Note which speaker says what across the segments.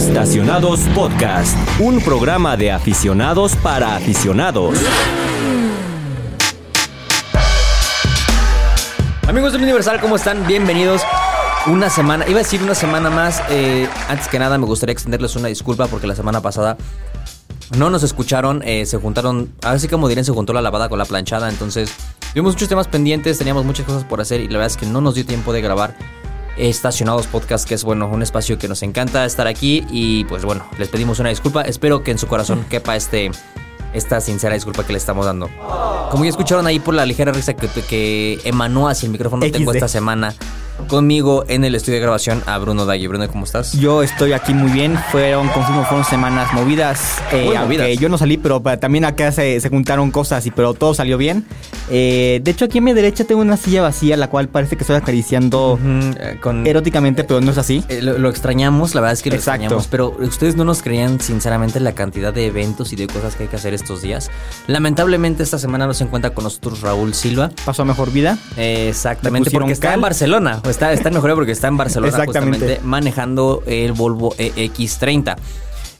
Speaker 1: Estacionados Podcast, un programa de aficionados para aficionados.
Speaker 2: Amigos del Universal, ¿cómo están? Bienvenidos. Una semana, iba a decir una semana más. eh, antes que nada, me gustaría extenderles una disculpa porque la semana pasada no nos escucharon. eh, se juntaron, así como dirán, se juntó la lavada con la planchada. Entonces, tuvimos muchos temas pendientes, teníamos muchas cosas por hacer y la verdad es que no nos dio tiempo de grabar Estacionados Podcast, que es bueno, un espacio que nos encanta estar aquí. Y pues bueno, les pedimos una disculpa. Espero que en su corazón quepa este. Esta sincera disculpa que le estamos dando. Como ya escucharon ahí por la ligera risa que, que emanó hacia el micrófono, tengo
Speaker 3: XD.
Speaker 2: esta semana conmigo en el estudio de grabación a Bruno Dalle. Bruno, ¿cómo estás?
Speaker 3: Yo estoy aquí muy bien. Fueron, confirmo, fueron semanas movidas. eh,
Speaker 2: Muy
Speaker 3: aunque
Speaker 2: movidas.
Speaker 3: Yo no salí, pero también acá se, se juntaron cosas, y pero todo salió bien. Eh, de hecho, aquí a mi derecha tengo una silla vacía, la cual parece que estoy acariciando
Speaker 2: eh, con,
Speaker 3: eróticamente, pero no es así.
Speaker 2: Eh, lo, lo extrañamos, la verdad es que lo
Speaker 3: Exacto.
Speaker 2: extrañamos, pero ustedes no nos creían sinceramente la cantidad de eventos y de cosas que hay que hacer estos días. Lamentablemente esta semana no se encuentra con nosotros Raúl Silva.
Speaker 3: Pasó a mejor vida.
Speaker 2: Exactamente, porque está en Barcelona. Está, está mejor porque está en Barcelona
Speaker 3: Exactamente.
Speaker 2: justamente manejando el Volvo EX30.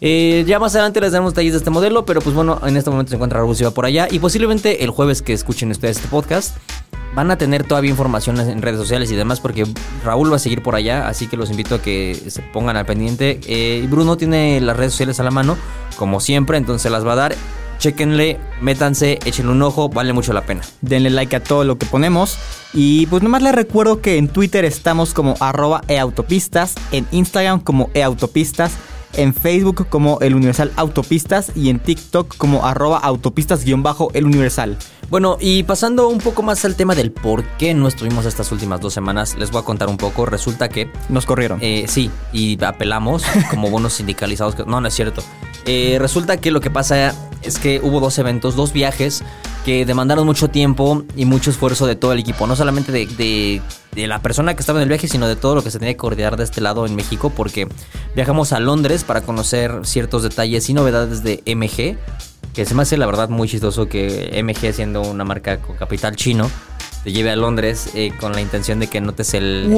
Speaker 2: Eh, ya más adelante les damos detalles de este modelo, pero pues bueno, en este momento se encuentra Raúl por allá y posiblemente el jueves que escuchen ustedes este podcast van a tener todavía información en redes sociales y demás porque Raúl va a seguir por allá, así que los invito a que se pongan al pendiente. Eh, Bruno tiene las redes sociales a la mano, como siempre, entonces las va a dar. Chequenle, métanse, échenle un ojo, vale mucho la pena.
Speaker 3: Denle like a todo lo que ponemos. Y pues nomás les recuerdo que en Twitter estamos como arroba eautopistas, en Instagram como eautopistas, en Facebook como el Universal Autopistas y en TikTok como arroba autopistas-el Universal.
Speaker 2: Bueno, y pasando un poco más al tema del por qué no estuvimos estas últimas dos semanas, les voy a contar un poco. Resulta que,
Speaker 3: Nos corrieron.
Speaker 2: eh, sí, y apelamos como bonos sindicalizados. que- No, no es cierto. Eh, resulta que lo que pasa es que hubo dos eventos, dos viajes que demandaron mucho tiempo y mucho esfuerzo de todo el equipo. No solamente de, de- de la persona que estaba en el viaje, sino de todo lo que se tenía que coordinar de este lado en México, porque viajamos a Londres para conocer ciertos detalles y novedades de MG. Que se me hace la verdad muy chistoso que MG, siendo una marca con capital chino, te lleve a Londres eh, con la intención de que notes el,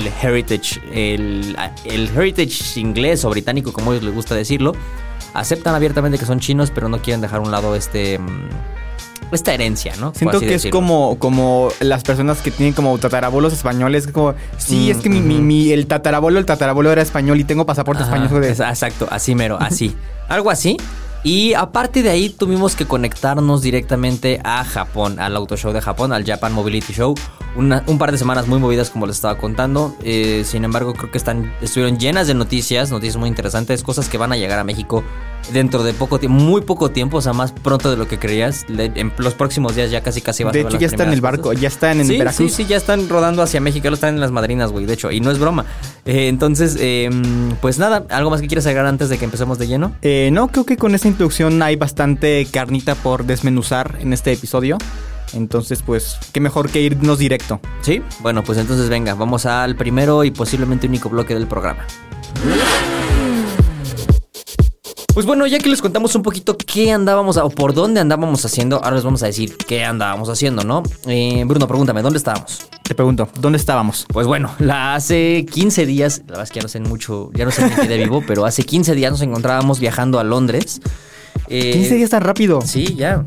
Speaker 2: el heritage, el, el heritage inglés o británico, como ellos les gusta decirlo. Aceptan abiertamente que son chinos, pero no quieren dejar a un lado este mm, esta herencia, ¿no?
Speaker 3: Siento que es como, como las personas que tienen como tatarabuelos españoles. Como, sí,
Speaker 2: Mm,
Speaker 3: es que mi, mi- el tatarabuelo, el tatarabuelo era español y tengo pasaporte
Speaker 2: Ajá,
Speaker 3: español. de-
Speaker 2: exacto, así mero, así. Algo así. Y aparte de ahí tuvimos que conectarnos directamente a Japón, al auto show de Japón, al Japan Mobility Show. Una- un par de semanas muy movidas como les estaba contando. Eh, sin embargo, creo que están, estuvieron llenas de noticias, noticias muy interesantes, cosas que van a llegar a México dentro de poco tiempo, muy poco tiempo, o sea, más pronto de lo que creías. En los próximos días ya casi casi
Speaker 3: De
Speaker 2: a ver
Speaker 3: hecho, ya está en el barco,
Speaker 2: cosas.
Speaker 3: ya están en
Speaker 2: sí,
Speaker 3: Veracruz.
Speaker 2: Sí, sí, ya están rodando hacia México, ya lo están en las madrinas, güey, de hecho, y no es broma. Eh, entonces, eh, pues nada, ¿algo más que quieras agregar antes de que empecemos de lleno?
Speaker 3: Eh, no, creo que con esta introducción hay bastante carnita por desmenuzar en este episodio. Entonces, pues, qué mejor que irnos directo.
Speaker 2: Sí, bueno, pues entonces venga, vamos al primero y posiblemente único bloque del programa. Pues bueno, ya que les contamos un poquito qué andábamos o por dónde andábamos haciendo, ahora les vamos a decir qué andábamos haciendo, ¿no? Eh, Bruno, pregúntame, ¿dónde estábamos?
Speaker 3: Te pregunto, ¿dónde estábamos?
Speaker 2: Pues bueno, la hace 15 días, la verdad es que ya no sé mucho, ya no sé ni qué de vivo, pero hace 15 días nos encontrábamos viajando a Londres. Eh,
Speaker 3: 15 días tan rápido.
Speaker 2: Sí, ya.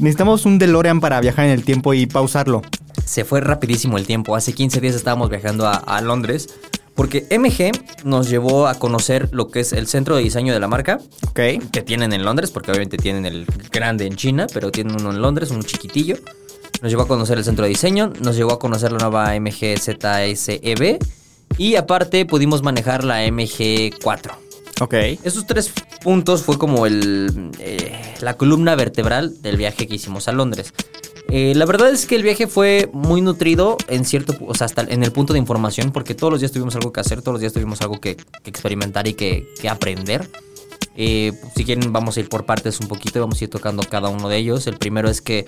Speaker 3: Necesitamos un DeLorean para viajar en el tiempo y pausarlo.
Speaker 2: Se fue rapidísimo el tiempo. Hace 15 días estábamos viajando a, a Londres. Porque MG nos llevó a conocer lo que es el centro de diseño de la marca.
Speaker 3: Ok.
Speaker 2: Que tienen en Londres, porque obviamente tienen el grande en China, pero tienen uno en Londres, un chiquitillo. Nos llevó a conocer el centro de diseño, nos llevó a conocer la nueva MG ZSEB. Y aparte pudimos manejar la MG4.
Speaker 3: Ok.
Speaker 2: Esos tres puntos fue como el, eh, la columna vertebral del viaje que hicimos a Londres. Eh, la verdad es que el viaje fue muy nutrido en cierto, o sea, hasta en el punto de información, porque todos los días tuvimos algo que hacer, todos los días tuvimos algo que, experimentar y que, aprender. Eh, si quieren, vamos a ir por partes un poquito y vamos a ir tocando cada uno de ellos. El primero es que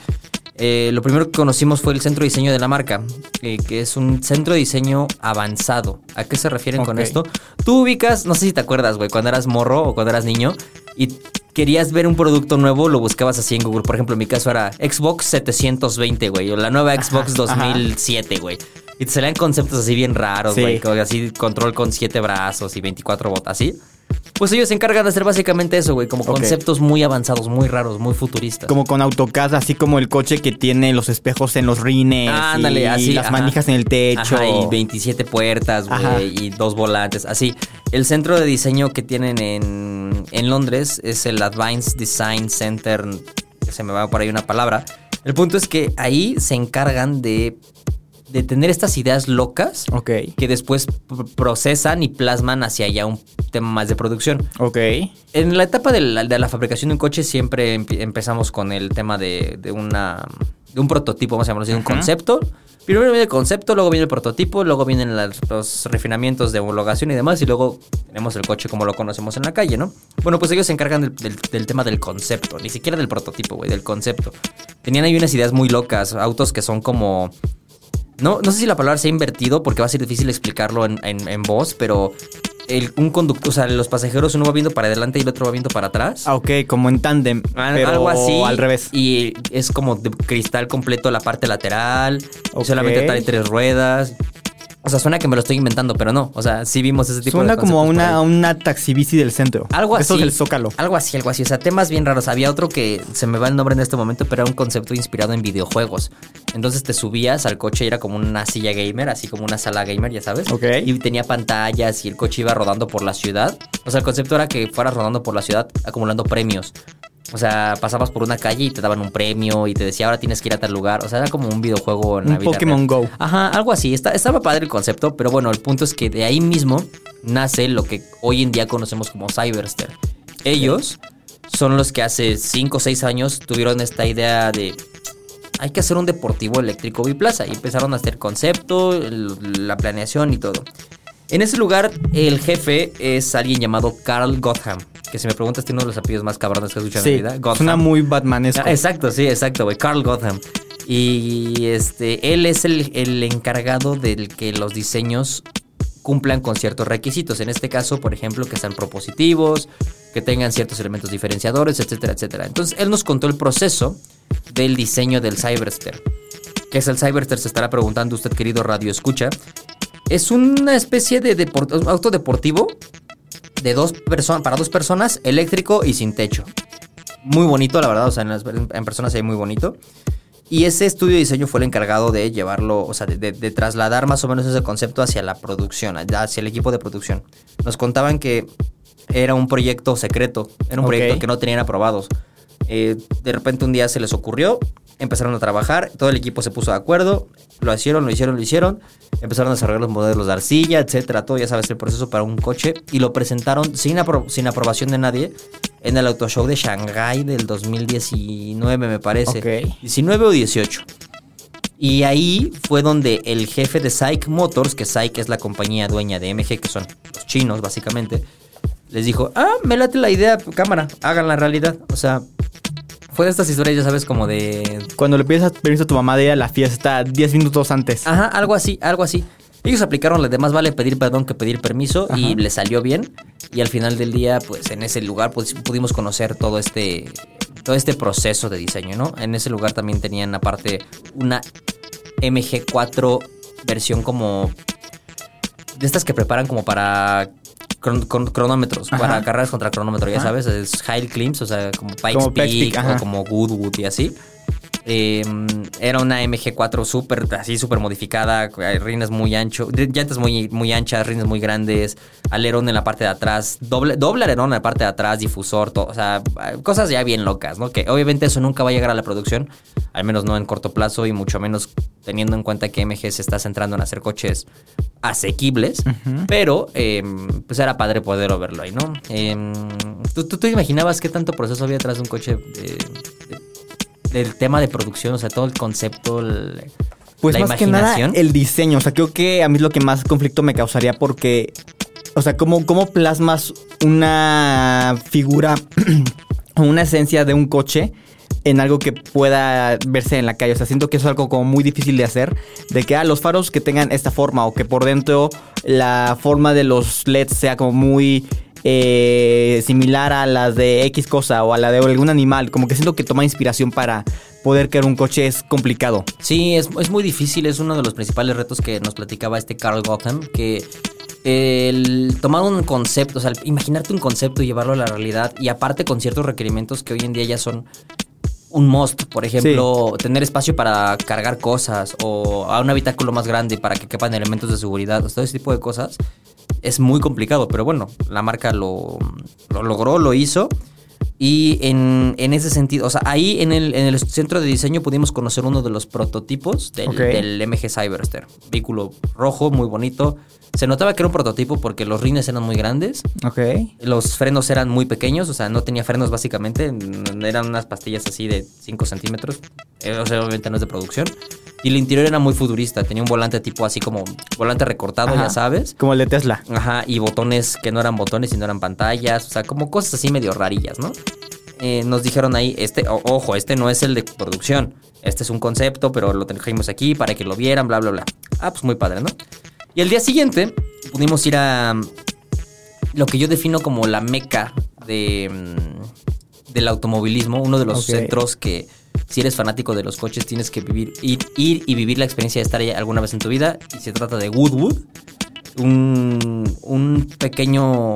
Speaker 2: eh, lo primero que conocimos fue el centro de diseño de la marca, eh, que es un centro de diseño avanzado. ¿A qué se refieren con esto? Tú ubicas, no sé si te acuerdas, güey, cuando eras morro o cuando eras niño y querías ver un producto nuevo, lo buscabas así en Google. Por ejemplo, en mi caso era Xbox 720, güey, o la nueva Xbox
Speaker 3: ajá.
Speaker 2: 2007, güey. Y te salían conceptos así bien raros, güey, así control con siete brazos y 24 botas, así. Pues ellos se encargan de hacer básicamente eso, güey, como conceptos muy avanzados, muy raros, muy futuristas.
Speaker 3: Como con AutoCAD, así como el coche que tiene los espejos en los rines.
Speaker 2: Ah, ándale,
Speaker 3: y
Speaker 2: así,
Speaker 3: las
Speaker 2: ajá.
Speaker 3: manijas en el techo.
Speaker 2: Ajá, y 27 puertas, güey, y dos volantes, así. El centro de diseño que tienen en, en Londres es el Advanced Design Center, se me va por ahí una palabra. El punto es que ahí se encargan de, de tener estas ideas locas que después pr- procesan y plasman hacia allá un tema más de producción.
Speaker 3: Ok.
Speaker 2: En la etapa de la, de la fabricación de un coche siempre empe- empezamos con el tema de, de una, de un prototipo, vamos a llamarlo así, un
Speaker 3: Ajá.
Speaker 2: concepto. Primero viene el concepto, luego viene el prototipo, luego vienen las- los refinamientos de homologación y demás, y luego tenemos el coche como lo conocemos en la calle, ¿no? Bueno, pues ellos se encargan del, del- del tema del concepto, ni siquiera del prototipo, güey, del concepto. Tenían ahí unas ideas muy locas, autos que son como... No, no sé si la palabra se ha invertido porque va a ser difícil explicarlo en, en- en voz, pero el- un conductor, o sea, los pasajeros uno va viendo para adelante y el otro va viendo para atrás.
Speaker 3: Ah, ok, como en tándem. Pero
Speaker 2: algo así.
Speaker 3: al revés.
Speaker 2: Y es como de cristal completo la parte lateral. y
Speaker 3: Ok.
Speaker 2: solamente trae tres ruedas. O sea, suena que me lo estoy inventando, pero no. O sea, sí vimos ese tipo
Speaker 3: Suena
Speaker 2: de
Speaker 3: como a
Speaker 2: conceptos por
Speaker 3: una, a una taxibici del centro.
Speaker 2: Algo así.
Speaker 3: Eso del Zócalo.
Speaker 2: Algo así, algo así. O sea, temas bien raros. Había otro que se me va el nombre en este momento, pero era un concepto inspirado en videojuegos. Entonces te subías al coche y era como una silla gamer, así como una sala gamer, ya sabes.
Speaker 3: Ok.
Speaker 2: Y tenía pantallas y el coche iba rodando por la ciudad. O sea, el concepto era que fueras rodando por la ciudad acumulando premios. O sea, pasabas por una calle y te daban un premio y te decía, ahora tienes que ir a tal lugar. O sea, era como un videojuego en la
Speaker 3: Un
Speaker 2: vida
Speaker 3: Pokémon
Speaker 2: real.
Speaker 3: Go.
Speaker 2: Ajá, algo así. Está, estaba padre el concepto, pero bueno, el punto es que de ahí mismo nace lo que hoy en día conocemos como Cyberster. Ellos son los que hace 5 o 6 años tuvieron esta idea de hay que hacer un deportivo eléctrico biplaza y empezaron a hacer concepto, la planeación y todo. En ese lugar, el jefe es alguien llamado Carl Gotham, que si me preguntas tiene uno de los apellidos más cabrones que he escuchado
Speaker 3: Sí,
Speaker 2: en mi vida. Gotham.
Speaker 3: suena muy Batmanesco.
Speaker 2: Ah, exacto, sí, exacto, güey. Carl Gotham. Y este, él es el, el encargado del que los diseños cumplan con ciertos requisitos. En este caso, por ejemplo, que sean propositivos, que tengan ciertos elementos diferenciadores, etcétera, etcétera. Entonces, él nos contó el proceso del diseño del Cyberster. ¿Qué es el Cyberster? Se estará preguntando usted, querido Radio Escucha. Es una especie de deport- auto deportivo de dos personas, para dos personas, eléctrico y sin techo. Muy bonito, la verdad, o sea, en, las- en persona se ve muy bonito. Y ese estudio de diseño fue el encargado de llevarlo, o sea, de, de- de trasladar más o menos ese concepto hacia la producción, hacia el equipo de producción. Nos contaban que era un proyecto secreto, era un proyecto que no tenían aprobados. Eh, de repente un día se les ocurrió, empezaron a trabajar, todo el equipo se puso de acuerdo, lo hicieron, lo hicieron, lo hicieron, empezaron a desarrollar los modelos de arcilla, etcétera, todo, ya sabes, el proceso para un coche, y lo presentaron sin, apro- sin aprobación de nadie en el Auto Show de Shanghai del 2019, me parece.
Speaker 3: Ok.
Speaker 2: 19 o 18. Y ahí fue donde el jefe de Psych Motors, que Psych es la compañía dueña de MG, que son los chinos básicamente, les dijo, ah, me late la idea, cámara, háganla realidad. O sea, fue de estas historias, ya sabes, como de...
Speaker 3: Cuando le pides permiso a tu mamá de ir a la fiesta 10 minutos antes.
Speaker 2: Ajá, algo así, algo así. Ellos aplicaron la de más vale pedir perdón que pedir permiso y le salió bien. Y al final del día, pues en ese lugar pues, pudimos conocer todo este, todo este proceso de diseño, ¿no? En ese lugar también tenían aparte una MG4 versión como... De estas que preparan como para cron- con- cronómetros,
Speaker 3: Ajá.
Speaker 2: para carreras contra cronómetro, ya
Speaker 3: Ajá.
Speaker 2: sabes, es High Climbs, o sea, como Pikes
Speaker 3: Como
Speaker 2: Peak o como Goodwood y así. Eh, era una MG4 súper, así súper modificada, rines muy ancho, llantas muy, muy anchas, rines muy grandes, alerón en la parte de atrás, doble, doble alerón en la parte de atrás, difusor, todo, o sea, cosas ya bien locas, ¿no? Que obviamente eso nunca va a llegar a la producción, al menos no en corto plazo y mucho menos teniendo en cuenta que MG se está centrando en hacer coches asequibles, pero eh, pues era padre poder verlo ahí, ¿no? Eh, ¿tú, tú imaginabas qué tanto proceso había detrás de un coche de- del tema de producción, o sea, todo el concepto, el-
Speaker 3: Pues
Speaker 2: la
Speaker 3: más que nada
Speaker 2: imaginación.
Speaker 3: el diseño. O sea, creo que a mí es lo que más conflicto me causaría porque. O sea, ¿cómo, cómo plasmas una figura o una esencia de un coche en algo que pueda verse en la calle? O sea, siento que eso es algo como muy difícil de hacer. De que ah, los faros que tengan esta forma o que por dentro la forma de los LEDs sea como muy eh, similar a las de X cosa o a la de algún animal. Como que siento que toma inspiración para, poder crear un coche es complicado.
Speaker 2: Sí, es, es muy difícil, es uno de los principales retos que nos platicaba este Carl Gotham, que el tomar un concepto, o sea, imaginarte un concepto y llevarlo a la realidad, y aparte con ciertos requerimientos que hoy en día ya son un must, por ejemplo, tener espacio para cargar cosas o a un habitáculo más grande para que quepan elementos de seguridad, todo ese tipo de cosas, es muy complicado, pero bueno, la marca lo, lo logró, lo hizo. Y en, en, ese sentido, o sea, ahí en el, en el, centro de diseño pudimos conocer uno de los prototipos del,
Speaker 3: Okay.
Speaker 2: del MG Cyberster. Vehículo rojo, muy bonito. Se notaba que era un prototipo porque los rines eran muy grandes,
Speaker 3: Ok.
Speaker 2: los frenos eran muy pequeños, o sea, no tenía frenos básicamente, eran unas pastillas así de 5 centímetros, eh, o sea, obviamente no es de producción. Y el interior era muy futurista, tenía un volante tipo así como volante recortado,
Speaker 3: Ajá.
Speaker 2: ya sabes.
Speaker 3: Como el de Tesla.
Speaker 2: Ajá, y botones que no eran botones, sino eran pantallas, o sea, como cosas así medio rarillas, ¿no? Eh, nos dijeron ahí, este, o- ojo, este no es el de producción, este es un concepto, pero lo trajimos aquí para que lo vieran, bla, bla, bla. Ah, pues muy padre, ¿no? Y el día siguiente pudimos ir a mm, lo que yo defino como la meca de, mm, del automovilismo, uno de los centros que si eres fanático de los coches tienes que vivir, ir, ir y vivir la experiencia de estar ahí alguna vez en tu vida. Y se trata de Woodwood, un, un pequeño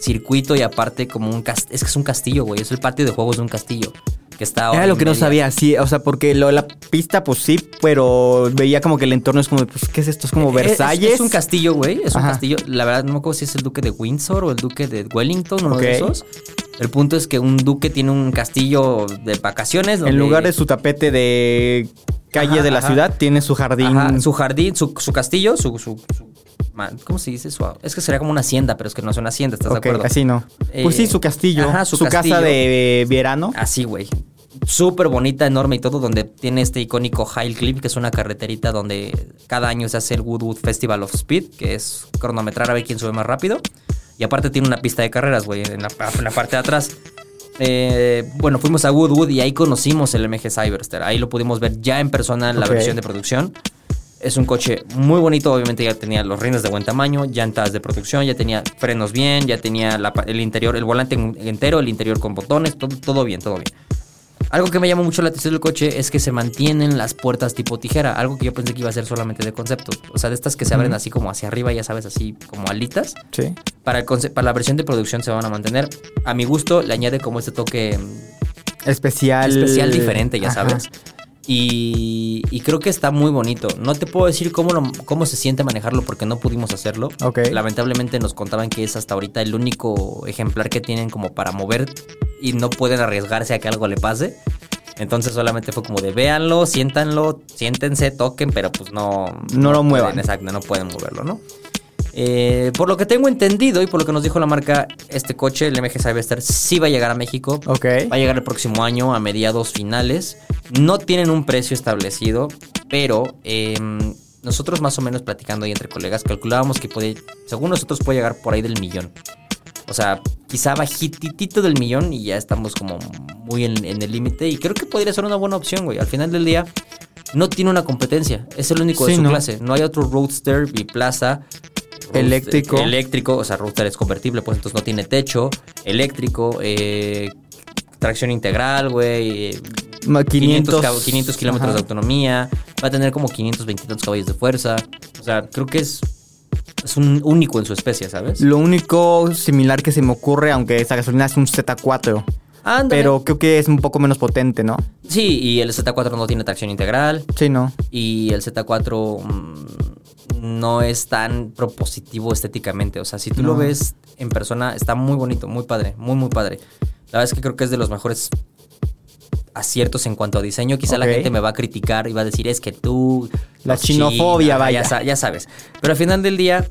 Speaker 2: circuito y aparte como un castillo. Es que es un castillo, güey. Es el patio de juegos de un castillo. Que está
Speaker 3: Era lo que no sabía, sí, o sea, porque lo, la pista, pues sí, pero veía como que el entorno es como, pues, ¿qué es esto? Es como
Speaker 2: Eh, Es-
Speaker 3: Versalles.
Speaker 2: Es, un castillo, güey. Es un castillo. La verdad, no me acuerdo si es el duque de Windsor o el duque de Wellington, uno de
Speaker 3: Ok.
Speaker 2: esos. El punto es que un duque tiene un castillo de vacaciones.
Speaker 3: En lugar de su tapete de calle
Speaker 2: Ajá,
Speaker 3: de la
Speaker 2: ajá.
Speaker 3: ciudad, tiene su jardín.
Speaker 2: Ajá, su jardín, su, su castillo, su, su- su- ¿Cómo se dice? Su, es que sería como una hacienda, pero es que no es una hacienda, ¿estás de acuerdo?
Speaker 3: así no.
Speaker 2: Eh,
Speaker 3: pues sí, su castillo.
Speaker 2: ajá, su
Speaker 3: su
Speaker 2: castillo.
Speaker 3: casa de verano.
Speaker 2: Así, güey. Súper bonita, enorme y todo, donde tiene este icónico High Cliff, que es una carreterita donde cada año se hace el Woodwood Festival of Speed, que es cronometrar a ver quién sube más rápido. Y aparte tiene una pista de carreras, güey, en la, en la parte de atrás. Eh, bueno, fuimos a Woodwood y ahí conocimos el MG Cyberster. Ahí lo pudimos ver ya en persona en la versión de producción. Es un coche muy bonito, obviamente ya tenía los rines de buen tamaño, llantas de producción, ya tenía frenos bien, ya tenía la el interior, el volante en- entero, el interior con botones, todo, todo bien, todo bien. Algo que me llamó mucho la atención del coche es que se mantienen las puertas tipo tijera, algo que yo pensé que iba a ser solamente de concepto. O sea, de estas que se abren así como hacia arriba, ya sabes, así como alitas.
Speaker 3: Sí.
Speaker 2: Para, el para la versión de producción se van a mantener. A mi gusto le añade como este toque mm,
Speaker 3: Especial.
Speaker 2: especial diferente, ya
Speaker 3: Ajá.
Speaker 2: sabes. Y, y creo que está muy bonito. No te puedo decir cómo, lo- cómo se siente manejarlo porque no pudimos hacerlo. Lamentablemente nos contaban que es hasta ahorita el único ejemplar que tienen como para mover y no pueden arriesgarse a que algo le pase. Entonces solamente fue como de véanlo, siéntanlo, siéntense, toquen, pero pues no...
Speaker 3: No lo muevan.
Speaker 2: pueden, exacto, no pueden moverlo, ¿no? Eh, por lo que tengo entendido y por lo que nos dijo la marca, este coche, el MG Cyberster, sí va a llegar a México.
Speaker 3: Ok.
Speaker 2: Va a llegar el próximo año a mediados finales. No tienen un precio establecido, pero em, nosotros más o menos platicando ahí entre colegas calculábamos que puede, según nosotros puede llegar por ahí del millón. O sea, quizá bajititito del millón y ya estamos como muy en, en el límite. Y creo que podría ser una buena opción, güey. Al final del día, no tiene una competencia. Es el único de
Speaker 3: Sí,
Speaker 2: su
Speaker 3: ¿no?
Speaker 2: clase. No hay otro Roadster biplaza. roadster-
Speaker 3: Eléctrico.
Speaker 2: Eléctrico, o sea, Roadster es convertible, pues entonces no tiene techo. Eléctrico, eh, tracción integral, güey. eh,
Speaker 3: Ma-
Speaker 2: 500,
Speaker 3: 500,
Speaker 2: cab- 500 kilómetros de autonomía. Va a tener como 520 tantos caballos de fuerza. O sea, creo que es, es un único en su especie, ¿sabes?
Speaker 3: Lo único similar que se me ocurre, aunque esa gasolina es un Z4.
Speaker 2: Ándale.
Speaker 3: Pero creo que es un poco menos potente, ¿no?
Speaker 2: Sí, y el Z4 no tiene tracción integral.
Speaker 3: Sí, no.
Speaker 2: Y el Z4 mm, no es tan propositivo estéticamente. O sea, si tú lo ves en persona, está muy bonito, muy padre, muy, muy padre. La verdad es que creo que es de los mejores aciertos en cuanto a diseño. Quizá la gente me va a criticar y va a decir, es que tú...
Speaker 3: La chinofobia,
Speaker 2: chinos",
Speaker 3: vaya.
Speaker 2: Ya, sa- ya sabes. Pero al final del día,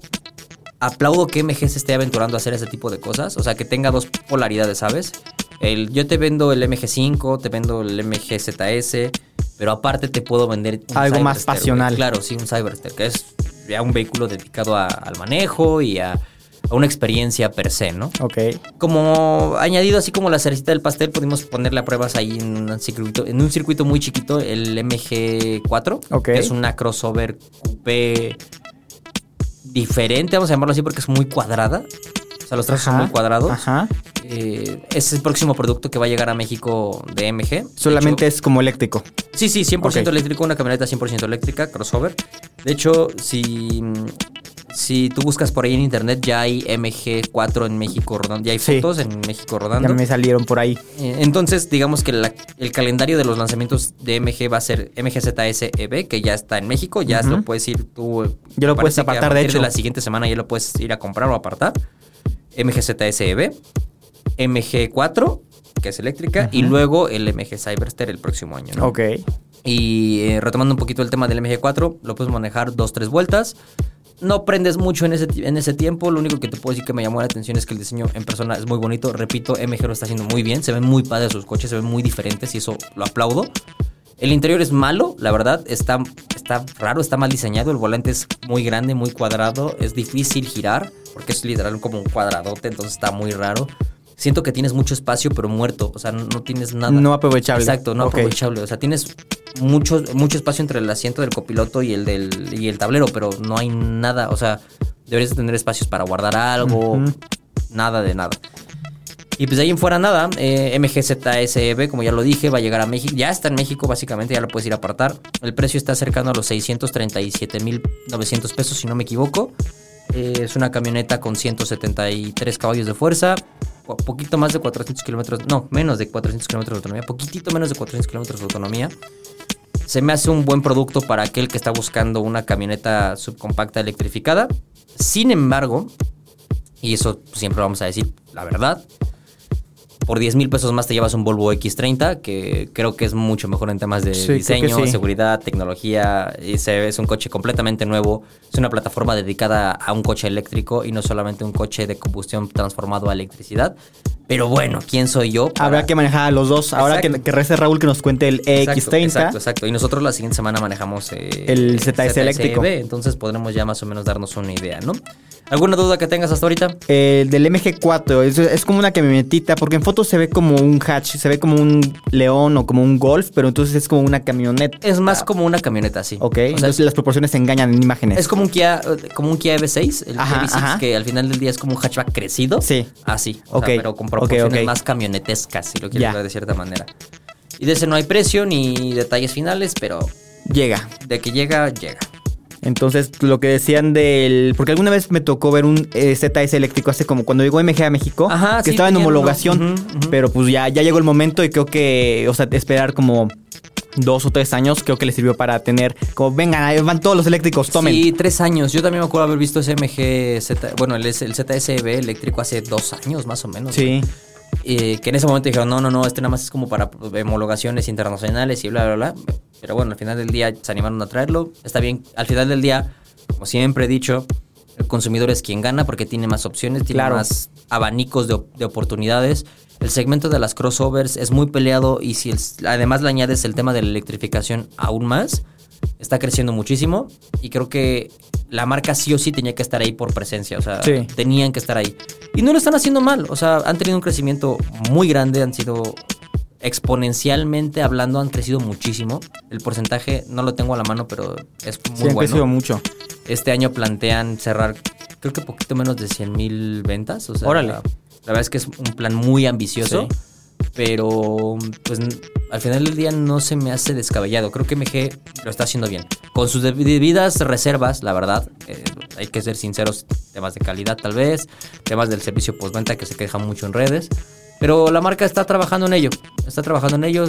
Speaker 2: aplaudo que MG se esté aventurando a hacer ese tipo de cosas. O sea, que tenga dos polaridades, ¿sabes? El, yo te vendo el MG5, te vendo el MG ZS, pero aparte te puedo vender un
Speaker 3: Algo más pasional.
Speaker 2: Claro, sí, un Cyberster, que es ya un vehículo dedicado a- al manejo y a, a una experiencia per se, ¿no?
Speaker 3: Ok.
Speaker 2: Como añadido, así como la cerecita del pastel, pudimos ponerle a pruebas ahí en un circuito, en un circuito muy chiquito, el MG4,
Speaker 3: Ok.
Speaker 2: que es una crossover coupé diferente, vamos a llamarlo así porque es muy cuadrada. O sea, los trazos son
Speaker 3: Ajá,
Speaker 2: muy cuadrados.
Speaker 3: Ajá.
Speaker 2: Eh, es el próximo producto que va a llegar a México de MG. De
Speaker 3: Solamente
Speaker 2: hecho-
Speaker 3: es como eléctrico.
Speaker 2: Sí, sí, 100%
Speaker 3: Ok.
Speaker 2: eléctrico, una camioneta 100% eléctrica, crossover. De hecho, si, si tú buscas por ahí en internet, ya hay MG4 en México rodando, ya hay
Speaker 3: Sí.
Speaker 2: fotos en México
Speaker 3: Ya
Speaker 2: rodando.
Speaker 3: me salieron por ahí.
Speaker 2: Eh, Entonces, digamos que la- el calendario de los lanzamientos de MG va a ser MGZS EV, que ya está en México, ya lo puedes ir tú. eh,
Speaker 3: Ya lo puedes apartar,
Speaker 2: a
Speaker 3: de
Speaker 2: partir
Speaker 3: hecho.
Speaker 2: la siguiente semana ya lo puedes ir a comprar o apartar. MGZS EV, MG4, que es eléctrica, y luego el MG Cyberster el próximo año, ¿no?
Speaker 3: Ok.
Speaker 2: Y eh, retomando un poquito el tema del MG4, lo puedes manejar dos, tres vueltas. No prendes mucho en ese, en ese tiempo. Lo único que te puedo decir que me llamó la atención es que el diseño en persona es muy bonito. Repito, MG lo está haciendo muy bien. Se ven muy padres sus coches, se ven muy diferentes y eso lo aplaudo. El interior es malo, la verdad. Está, está raro, está mal diseñado. El volante es muy grande, muy cuadrado. Es difícil girar porque es literal como un cuadradote, entonces está muy raro. Siento que tienes mucho espacio, pero muerto. O sea, no, no tienes nada.
Speaker 3: No aprovechable.
Speaker 2: Exacto, no aprovechable. O sea, tienes mucho, mucho espacio entre el asiento del copiloto y el del y el tablero, pero no hay nada. O sea, deberías de tener espacios para guardar algo. Nada de nada. Y pues de ahí en fuera nada. Eh, MGZSEB, como ya lo dije, va a llegar a México. Ya está en México, básicamente, ya lo puedes ir a apartar. El precio está cercano a los 637.900 pesos, si no me equivoco. Es una camioneta con 173 caballos de fuerza. po- Poquito más de 400 kilómetros. No, menos de 400 kilómetros de autonomía. Poquitito menos de 400 kilómetros de autonomía. Se me hace un buen producto para aquel que está buscando una camioneta subcompacta electrificada. Sin embargo, y eso siempre vamos a decir la verdad, por 10 mil pesos más te llevas un Volvo X30, que creo que es mucho mejor en temas de
Speaker 3: Sí,
Speaker 2: diseño,
Speaker 3: sí.
Speaker 2: seguridad, tecnología. Y se es un coche completamente nuevo. Es una plataforma dedicada a un coche eléctrico y no solamente un coche de combustión transformado a electricidad. Pero bueno, ¿quién soy yo? para-
Speaker 3: Habrá que manejar a los dos. Ahora que, que rece Raúl que nos cuente el
Speaker 2: Exacto,
Speaker 3: EX30.
Speaker 2: Exacto, exacto. Y nosotros la siguiente semana manejamos eh,
Speaker 3: El ZS eléctrico.
Speaker 2: Entonces podremos ya más o menos darnos una idea, ¿no? ¿Alguna duda que tengas hasta ahorita?
Speaker 3: El del MG4 es, es como una camionetita, porque en fotos se ve como un hatch, se ve como un león o como un golf, pero entonces es como una camioneta.
Speaker 2: Es más como una camioneta, sí.
Speaker 3: Ok,
Speaker 2: O sea,
Speaker 3: entonces las proporciones se engañan en imágenes.
Speaker 2: es como un Kia, como un Kia EV6, el
Speaker 3: Ajá,
Speaker 2: EV6,
Speaker 3: ajá.
Speaker 2: que al final del día es como un hatchback crecido.
Speaker 3: Sí.
Speaker 2: Así, o
Speaker 3: Ok,
Speaker 2: sea, pero con proporciones
Speaker 3: ok.
Speaker 2: más camionetescas, si lo quieres ver de cierta manera. Y de ese no hay precio ni detalles finales, pero
Speaker 3: Llega.
Speaker 2: de que llega, llega.
Speaker 3: Entonces, lo que decían del. Porque alguna vez me tocó ver un eh, ZS eléctrico hace como cuando llegó MG a México,
Speaker 2: Ajá,
Speaker 3: que
Speaker 2: sí,
Speaker 3: estaba en homologación. Pero pues ya, ya llegó el momento y creo que, o sea, esperar como dos o tres años, creo que le sirvió para tener, como, vengan, ahí van todos los eléctricos, tomen.
Speaker 2: Sí, tres años. Yo también me acuerdo haber visto ese MG, Z, bueno, el, el ZSB eléctrico hace dos años más o menos.
Speaker 3: Sí.
Speaker 2: Eh, que en ese momento dijeron, no, no, no, este nada más es como para homologaciones internacionales y bla, bla, bla. Pero bueno, al final del día se animaron a traerlo. Está bien, al final del día, como siempre he dicho, el consumidor es quien gana porque tiene más opciones, tiene
Speaker 3: Claro.
Speaker 2: más abanicos de, op- de oportunidades. El segmento de las crossovers es muy peleado y si el- además le añades el tema de la electrificación aún más, está creciendo muchísimo y creo que la marca sí o sí tenía que estar ahí por presencia, o sea,
Speaker 3: Sí.
Speaker 2: tenían que estar ahí. Y no lo están haciendo mal, o sea, han tenido un crecimiento muy grande, han sido exponencialmente hablando, han crecido muchísimo. El porcentaje no lo tengo a la mano, pero es muy
Speaker 3: Sí, han crecido mucho.
Speaker 2: Este año plantean cerrar, creo que poquito menos de 100 mil ventas, o sea,
Speaker 3: Órale.
Speaker 2: La, la verdad es que es un plan muy ambicioso.
Speaker 3: Sí.
Speaker 2: Pero, pues, al final del día no se me hace descabellado. Creo que MG lo está haciendo bien. Con sus debi- debidas reservas, la verdad. eh, hay que ser sinceros. Temas de calidad, tal vez. Temas del servicio postventa que se quejan mucho en redes. Pero la marca está trabajando en ello. Está trabajando en ello.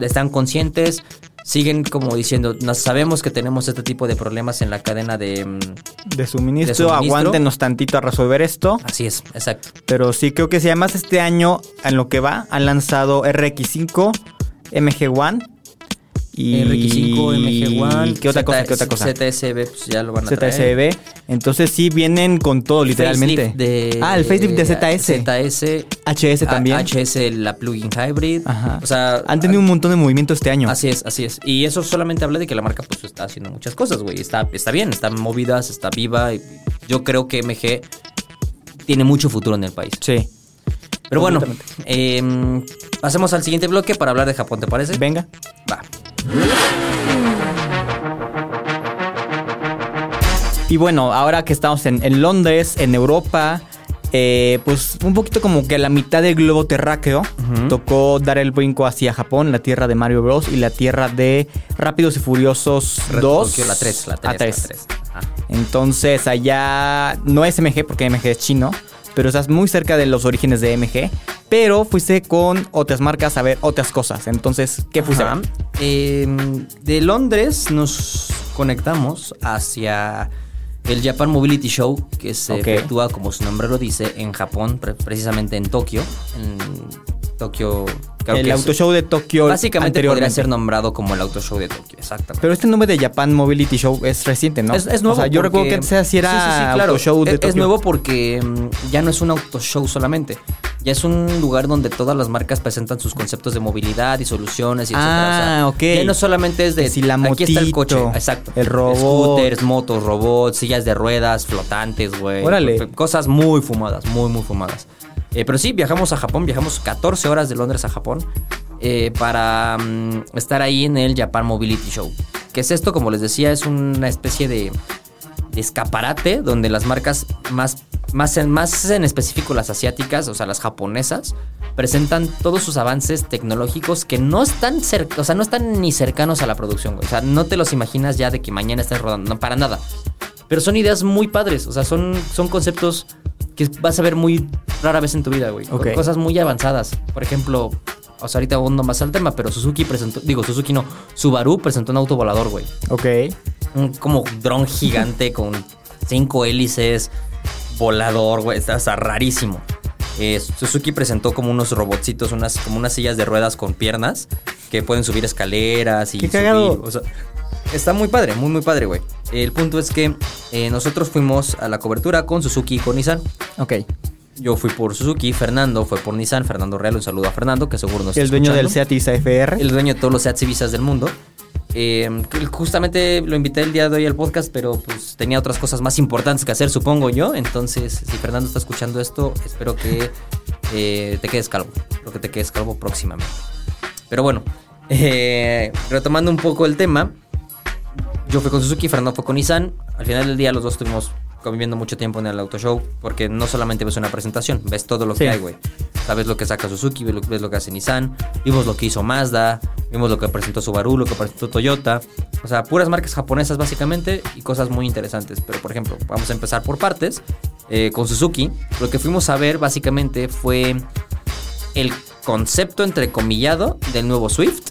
Speaker 2: Están conscientes. Siguen como diciendo, nos sabemos que tenemos este tipo de problemas en la cadena de... mm,
Speaker 3: De suministro,
Speaker 2: De suministro.
Speaker 3: aguántenos tantito a resolver esto.
Speaker 2: Así es, exacto.
Speaker 3: Pero sí creo que sí, además este año, en lo que va, han lanzado RX5, MG1 y...
Speaker 2: RX5, MG1.
Speaker 3: ¿Qué otra cosa? ¿Qué otra cosa?
Speaker 2: ZSB, pues ya lo van a traer.
Speaker 3: ZSB. Entonces sí vienen con todo, literalmente.
Speaker 2: De,
Speaker 3: ah, el facelift de ZS.
Speaker 2: ZS.
Speaker 3: HS también.
Speaker 2: A- HS, la plug-in hybrid.
Speaker 3: Ajá.
Speaker 2: O sea,
Speaker 3: Han tenido un montón de movimiento este año.
Speaker 2: Así es, así es. Y eso solamente habla de que la marca pues está haciendo muchas cosas, güey. Está, está bien, están movidas, está viva. yo creo que MG tiene mucho futuro en el país.
Speaker 3: Sí.
Speaker 2: Pero bueno, em, pasemos al siguiente bloque para hablar de Japón, ¿te parece?
Speaker 3: Venga.
Speaker 2: Va.
Speaker 3: Y bueno, ahora que estamos en, en Londres, en Europa, eh, pues un poquito como que a la mitad del globo terráqueo tocó dar el brinco hacia Japón, la tierra de Mario Bros. y la tierra de Rápidos y Furiosos 2.
Speaker 2: Tokio, la 3, la 3,
Speaker 3: tres.
Speaker 2: la 3. Ajá.
Speaker 3: Entonces allá no es MG porque MG es chino, pero estás muy cerca de los orígenes de MG. Pero fuiste con otras marcas a ver otras cosas. Entonces, ¿qué fuiste a
Speaker 2: Ajá.
Speaker 3: ver?
Speaker 2: Eh, de Londres nos conectamos hacia el Japan Mobility Show, que se
Speaker 3: Ok.
Speaker 2: efectúa, como su nombre lo dice, en Japón, pre- precisamente en Tokio. En Tokio. Creo
Speaker 3: el
Speaker 2: que es-
Speaker 3: auto show de Tokio.
Speaker 2: Básicamente podría ser nombrado como el auto show de Tokio, exactamente.
Speaker 3: Pero este nombre de Japan Mobility Show es reciente, ¿no?
Speaker 2: Es, es nuevo.
Speaker 3: O sea, yo
Speaker 2: porque-
Speaker 3: recuerdo que antes así era
Speaker 2: Sí, sí, claro.
Speaker 3: de
Speaker 2: es, es
Speaker 3: Tokio.
Speaker 2: nuevo porque mm, ya no es un auto show solamente. Ya es un lugar donde todas las marcas presentan sus conceptos de movilidad y soluciones y etcétera. O sea,
Speaker 3: Ah, ok.
Speaker 2: Ya no solamente es de
Speaker 3: Si la
Speaker 2: aquí está el coche,
Speaker 3: motito,
Speaker 2: exacto.
Speaker 3: el robot.
Speaker 2: Scooters, motos, robots, sillas de ruedas, flotantes, güey.
Speaker 3: Órale.
Speaker 2: Cosas muy fumadas, muy, muy fumadas. Eh, pero sí, viajamos a Japón, viajamos 14 horas de Londres a Japón eh, para mm, estar ahí en el Japan Mobility Show. ¿Qué es esto? Como les decía, es una especie de, escaparate donde las marcas más, más, en, más en específico las asiáticas, o sea, las japonesas, presentan todos sus avances tecnológicos que no están o sea, no están ni cercanos a la producción. O sea, no te los imaginas ya de que mañana estén rodando, no, para nada. Pero son ideas muy padres, o sea, son, son conceptos que vas a ver muy rara vez en tu vida, güey.
Speaker 3: Ok.
Speaker 2: Cosas muy avanzadas. Por ejemplo, o sea, ahorita abundo más al tema, pero Suzuki presentó, digo, Suzuki no, Subaru presentó un auto volador, güey.
Speaker 3: Ok.
Speaker 2: Un como dron gigante con cinco hélices, volador, güey, está, está rarísimo. Eh, Suzuki presentó como unos robotcitos, unas, como unas sillas de ruedas con piernas que pueden subir escaleras y
Speaker 3: ¡Qué
Speaker 2: subir,
Speaker 3: cagado!
Speaker 2: o sea, está muy padre, muy muy padre, güey. El punto es que eh, nosotros fuimos a la cobertura con Suzuki y con Nissan.
Speaker 3: Ok.
Speaker 2: Yo fui por Suzuki, Fernando fue por Nissan, Fernando Real, un saludo a Fernando, que seguro nos está
Speaker 3: El dueño del. Seat Ibiza FR.
Speaker 2: El dueño de todos los Seats y Visas del mundo. Eh, justamente lo invité el día de hoy al podcast, pero pues tenía otras cosas más importantes que hacer, supongo yo. Entonces, si Fernando está escuchando esto, espero que eh, te quedes calvo. Espero que te quedes calvo próximamente. Pero bueno, eh, retomando un poco el tema, yo fui con Suzuki, Fernando fue con Nissan. Al final del día los dos estuvimos conviviendo mucho tiempo en el auto show porque no solamente ves una presentación, ves todo lo
Speaker 3: Sí.
Speaker 2: que hay, güey. Sabes lo que saca Suzuki, ves lo, ves lo que hace Nissan, vimos lo que hizo Mazda, vimos lo que presentó Subaru, lo que presentó Toyota. O sea, puras marcas japonesas básicamente y cosas muy interesantes. Pero por ejemplo, vamos a empezar por partes. Eh, con Suzuki, lo que fuimos a ver básicamente fue el concepto entrecomillado del nuevo Swift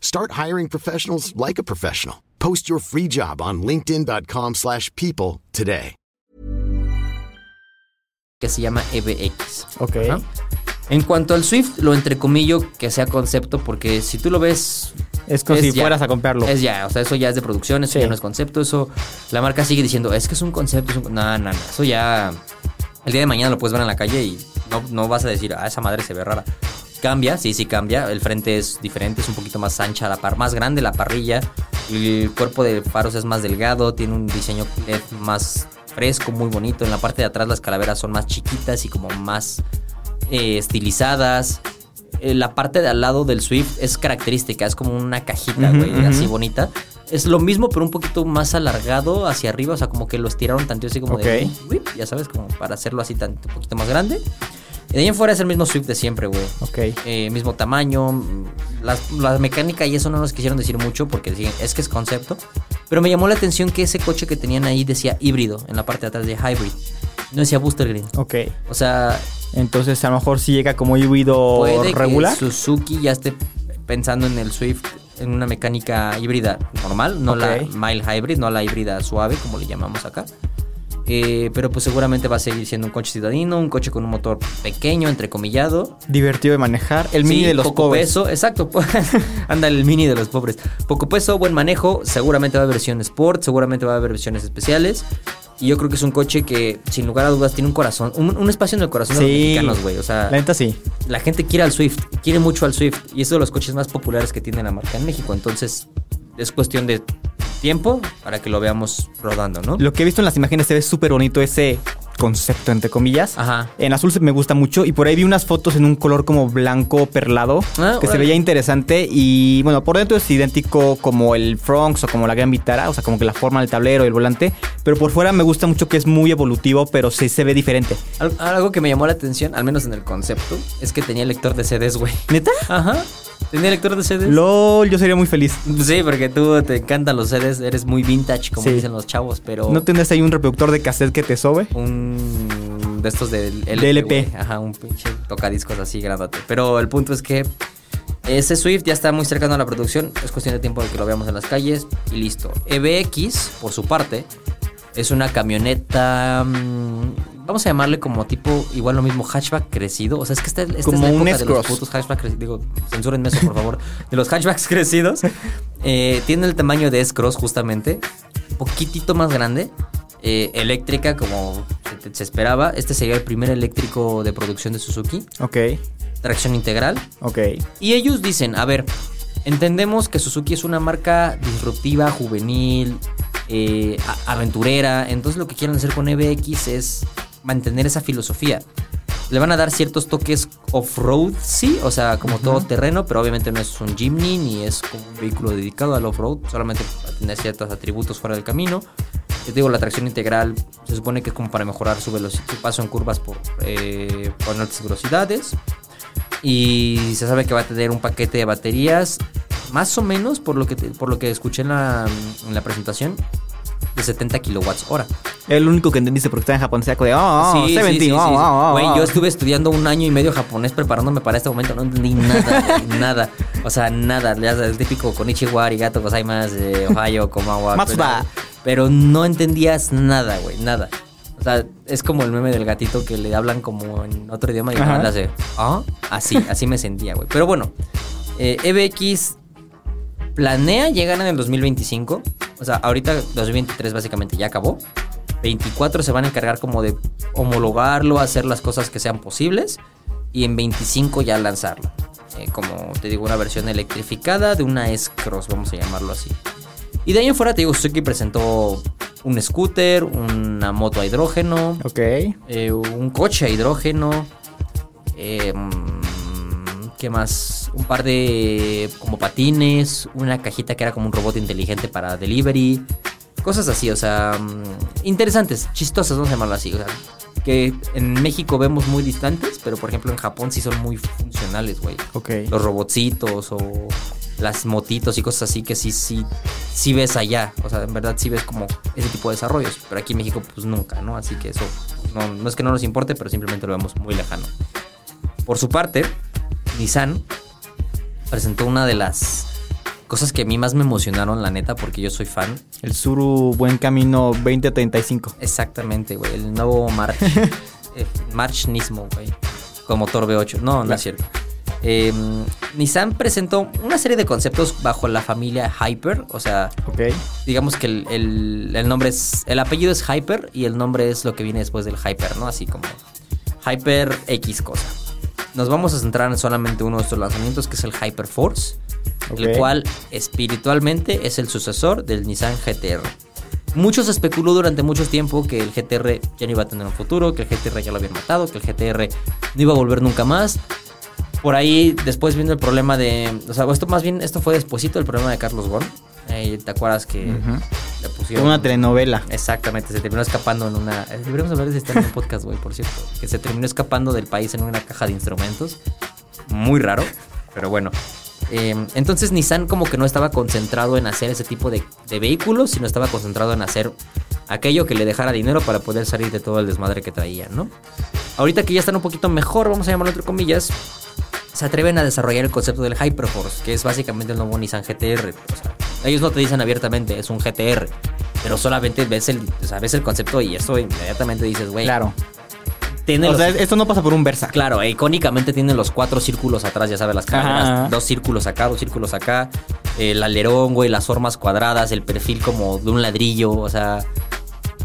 Speaker 4: Start hiring professionals like a professional. Post your free job on linkedin.com/people slash people today.
Speaker 2: que se llama EBX.
Speaker 3: Ok.
Speaker 2: Ajá. En cuanto al Swift, lo entrecomillo que sea concepto, porque si tú lo ves.
Speaker 3: Es como si
Speaker 2: ya.
Speaker 3: fueras a comprarlo.
Speaker 2: Es ya, o sea, eso ya es de producción, eso
Speaker 3: Sí.
Speaker 2: ya no es concepto, eso. La marca sigue diciendo, es que es un concepto, es un. No, no, no, eso ya. El día de mañana lo puedes ver en la calle y no, no vas a decir, ah, esa madre se ve rara. Cambia, sí, sí cambia. El frente es diferente, es un poquito más ancha, la par más grande la parrilla. El cuerpo de faros es más delgado, tiene un diseño LED más fresco, muy bonito. En la parte de atrás las calaveras son más chiquitas y como más eh, estilizadas. Eh, la parte de al lado del Swift es característica, es como una cajita, güey, así bonita. Es lo mismo, pero un poquito más alargado hacia arriba, o sea, como que lo estiraron tanto así como de whip, ya sabes, como para hacerlo así tan, un poquito más grande. Y de ahí en fuera es el mismo Swift de siempre, güey.
Speaker 3: Ok.
Speaker 2: Eh, mismo tamaño, mm, las- la, mecánica y eso no nos quisieron decir mucho porque decían, es que es concepto. Pero me llamó la atención que ese coche que tenían ahí decía híbrido en la parte de atrás de hybrid. No decía booster green.
Speaker 3: Ok.
Speaker 2: O sea,
Speaker 3: Entonces a lo mejor si llega como híbrido
Speaker 2: puede
Speaker 3: regular.
Speaker 2: que Suzuki ya esté pensando en el Swift en una mecánica híbrida normal, no la
Speaker 3: Ok.
Speaker 2: mild hybrid, no la híbrida suave como le llamamos acá. Eh, pero pues seguramente va a seguir siendo un coche citadino, un coche con un motor pequeño, entrecomillado.
Speaker 3: Divertido de manejar. El mini
Speaker 2: Sí,
Speaker 3: de los
Speaker 2: poco
Speaker 3: pobres.
Speaker 2: peso, exacto. Anda el mini de los pobres. Poco peso, buen manejo. Seguramente va a haber versión Sport, seguramente va a haber versiones especiales. Y yo creo que es un coche que, sin lugar a dudas, tiene un corazón, un, un espacio en el corazón de los mexicanos, güey. O sea,
Speaker 3: La neta sí.
Speaker 2: la gente quiere al Swift, quiere mucho al Swift. Y es de los coches más populares que tiene la marca en México. Entonces, es cuestión de tiempo para que lo veamos rodando, ¿no?
Speaker 3: Lo que he visto en las imágenes se ve súper bonito ese concepto, entre comillas.
Speaker 2: Ajá.
Speaker 3: En azul me gusta mucho y por ahí vi unas fotos en un color como blanco perlado
Speaker 2: Ah,
Speaker 3: que se veía interesante y bueno, por dentro es idéntico como el Fronx o como la Gran Vitara, o sea, como que la forma del tablero y el volante, pero por fuera me gusta mucho que es muy evolutivo, pero sí se ve diferente.
Speaker 2: Al- Algo que me llamó la atención, al menos en el concepto, es que tenía lector de CDs, güey.
Speaker 3: ¿Neta?
Speaker 2: Ajá. Tenía lector de CDs.
Speaker 3: LOL, yo sería muy feliz.
Speaker 2: Sí, porque tú te encantan los CDs, eres muy vintage, como
Speaker 3: Sí.
Speaker 2: dicen los chavos, pero
Speaker 3: ¿No tendrás ahí un reproductor de cassette que te sobe?
Speaker 2: un de estos de LP.
Speaker 3: De LP.
Speaker 2: güey. Ajá, un pinche tocadiscos así grandote. Pero el punto es que ese Swift ya está muy cercano a la producción, es cuestión de tiempo de que lo veamos en las calles y listo. EBX, por su parte, es una camioneta, mm, vamos a llamarle como tipo, igual lo mismo, hatchback crecido. O sea, es que esta, esta
Speaker 3: Como
Speaker 2: es la
Speaker 3: un
Speaker 2: época de los putos hatchback crecidos. Digo, censúrenme eso, por favor. De los hatchbacks crecidos. Eh, tiene el tamaño de S-Cross, justamente. Poquitito más grande. eh, eléctrica, como se, se esperaba. Este sería el primer eléctrico de producción de Suzuki.
Speaker 3: Ok,
Speaker 2: Tracción integral.
Speaker 3: ok.
Speaker 2: Y ellos dicen, a ver, entendemos que Suzuki es una marca disruptiva, juvenil, eh, aventurera. Entonces lo que quieren hacer con EBX es mantener esa filosofía. Le van a dar ciertos toques off-road, sí, o sea, como todo terreno, pero obviamente no es un Jimny ni es como un vehículo dedicado al off-road, solamente para tener ciertos atributos fuera del camino. Yo digo, la tracción integral se supone que es como para mejorar su velocidad, su paso en curvas por, eh, altas velocidades. Y se sabe que va a tener un paquete de baterías, más o menos, por lo que, te- por lo que escuché en la, en la presentación, de 70 kilowatts hora.
Speaker 3: El único que entendiste porque está en Japón, sea como de, oh, oh,
Speaker 2: Sí,
Speaker 3: 70,
Speaker 2: sí, sí,
Speaker 3: oh,
Speaker 2: sí,
Speaker 3: oh, oh,
Speaker 2: Güey,
Speaker 3: oh.
Speaker 2: yo estuve estudiando un año y medio japonés preparándome para este momento. No entendí nada, nada. O sea, nada. Ya sabes, el típico Konichiwa, arigato, gozaimasu, eh, Ohio, Komawa.
Speaker 3: Matsuba.
Speaker 2: Pero, pero no entendías nada, güey, nada. O sea, es como el meme del gatito que le hablan como en otro idioma y le hace, ¿ah? Así, así me sentía, güey. Pero bueno, eh, EBX planea llegar en el 2025. O sea, ahorita 2023 básicamente ya acabó. 24 se van a encargar como de homologarlo, hacer las cosas que sean posibles. Y en 25 ya lanzarlo. Eh, como te digo, una versión electrificada de una S-Cross, vamos a llamarlo así. Y de ahí en fuera, te digo, Suzuki presentó un scooter, una moto a hidrógeno,
Speaker 3: Ok.
Speaker 2: eh, un coche a hidrógeno. eh, ¿Qué más? Un par de como patines, una cajita que era como un robot inteligente para delivery. Cosas así, o sea, mm, interesantes, chistosas, vamos a llamarlo así. O sea, que en México vemos muy distantes, pero por ejemplo en Japón sí son muy funcionales, güey.
Speaker 3: Ok.
Speaker 2: Los robotcitos o las motitos y cosas así que sí, sí, sí ves allá. O sea, en verdad sí ves como ese tipo de desarrollos. Pero aquí en México pues nunca, ¿no? Así que eso no, no es que no nos importe, pero simplemente lo vemos muy lejano. Por su parte, Nissan presentó una de las cosas que a mí más me emocionaron, la neta, porque yo soy fan.
Speaker 3: El Suru Buen Camino 2035.
Speaker 2: Exactamente, güey. El nuevo March. eh, March Nismo, güey. Con motor V8. No, no es cierto. Eh, Nissan presentó una serie de conceptos bajo la familia Hyper. O sea, digamos que el, el- el nombre es. El apellido es Hyper y el nombre es lo que viene después del Hyper, ¿no? Así como Hyper X cosa. Nos vamos a centrar en solamente uno de estos lanzamientos, que es el Hyper Force, el cual espiritualmente es el sucesor del Nissan GTR. Muchos especuló durante mucho tiempo que el GTR ya no iba a tener un futuro, que el GTR ya lo habían matado, que el GTR no iba a volver nunca más. Por ahí después vino el problema de, o sea, esto más bien esto fue despuesito el problema de Carlos Ghosn. Eh, ¿Te acuerdas que. Le pusieron
Speaker 3: Una telenovela.
Speaker 2: Exactamente, se terminó escapando en una. Deberíamos hablar de esto en un podcast, güey, por cierto. Que se terminó escapando del país en una caja de instrumentos. Muy raro, pero bueno. Eh, entonces Nissan como que no estaba concentrado en hacer ese tipo de, de vehículos, sino estaba concentrado en hacer aquello que le dejara dinero para poder salir de todo el desmadre que traía, ¿no? Ahorita que ya están un poquito mejor, vamos a llamarlo entre comillas, se atreven a desarrollar el concepto del Hyperforce, que es básicamente el nuevo Nissan GTR. O sea, ellos no te dicen abiertamente, es un GTR, pero solamente ves el, o sea, ves el concepto y eso inmediatamente dices, güey.
Speaker 3: Claro.
Speaker 2: Tiene
Speaker 3: O
Speaker 2: los-
Speaker 3: sea, esto no pasa por un Versa.
Speaker 2: Claro, e icónicamente tiene los cuatro círculos atrás, ya sabes, las cámaras, dos círculos acá, dos círculos acá, el alerón, güey, las formas cuadradas, el perfil como de un ladrillo, o sea,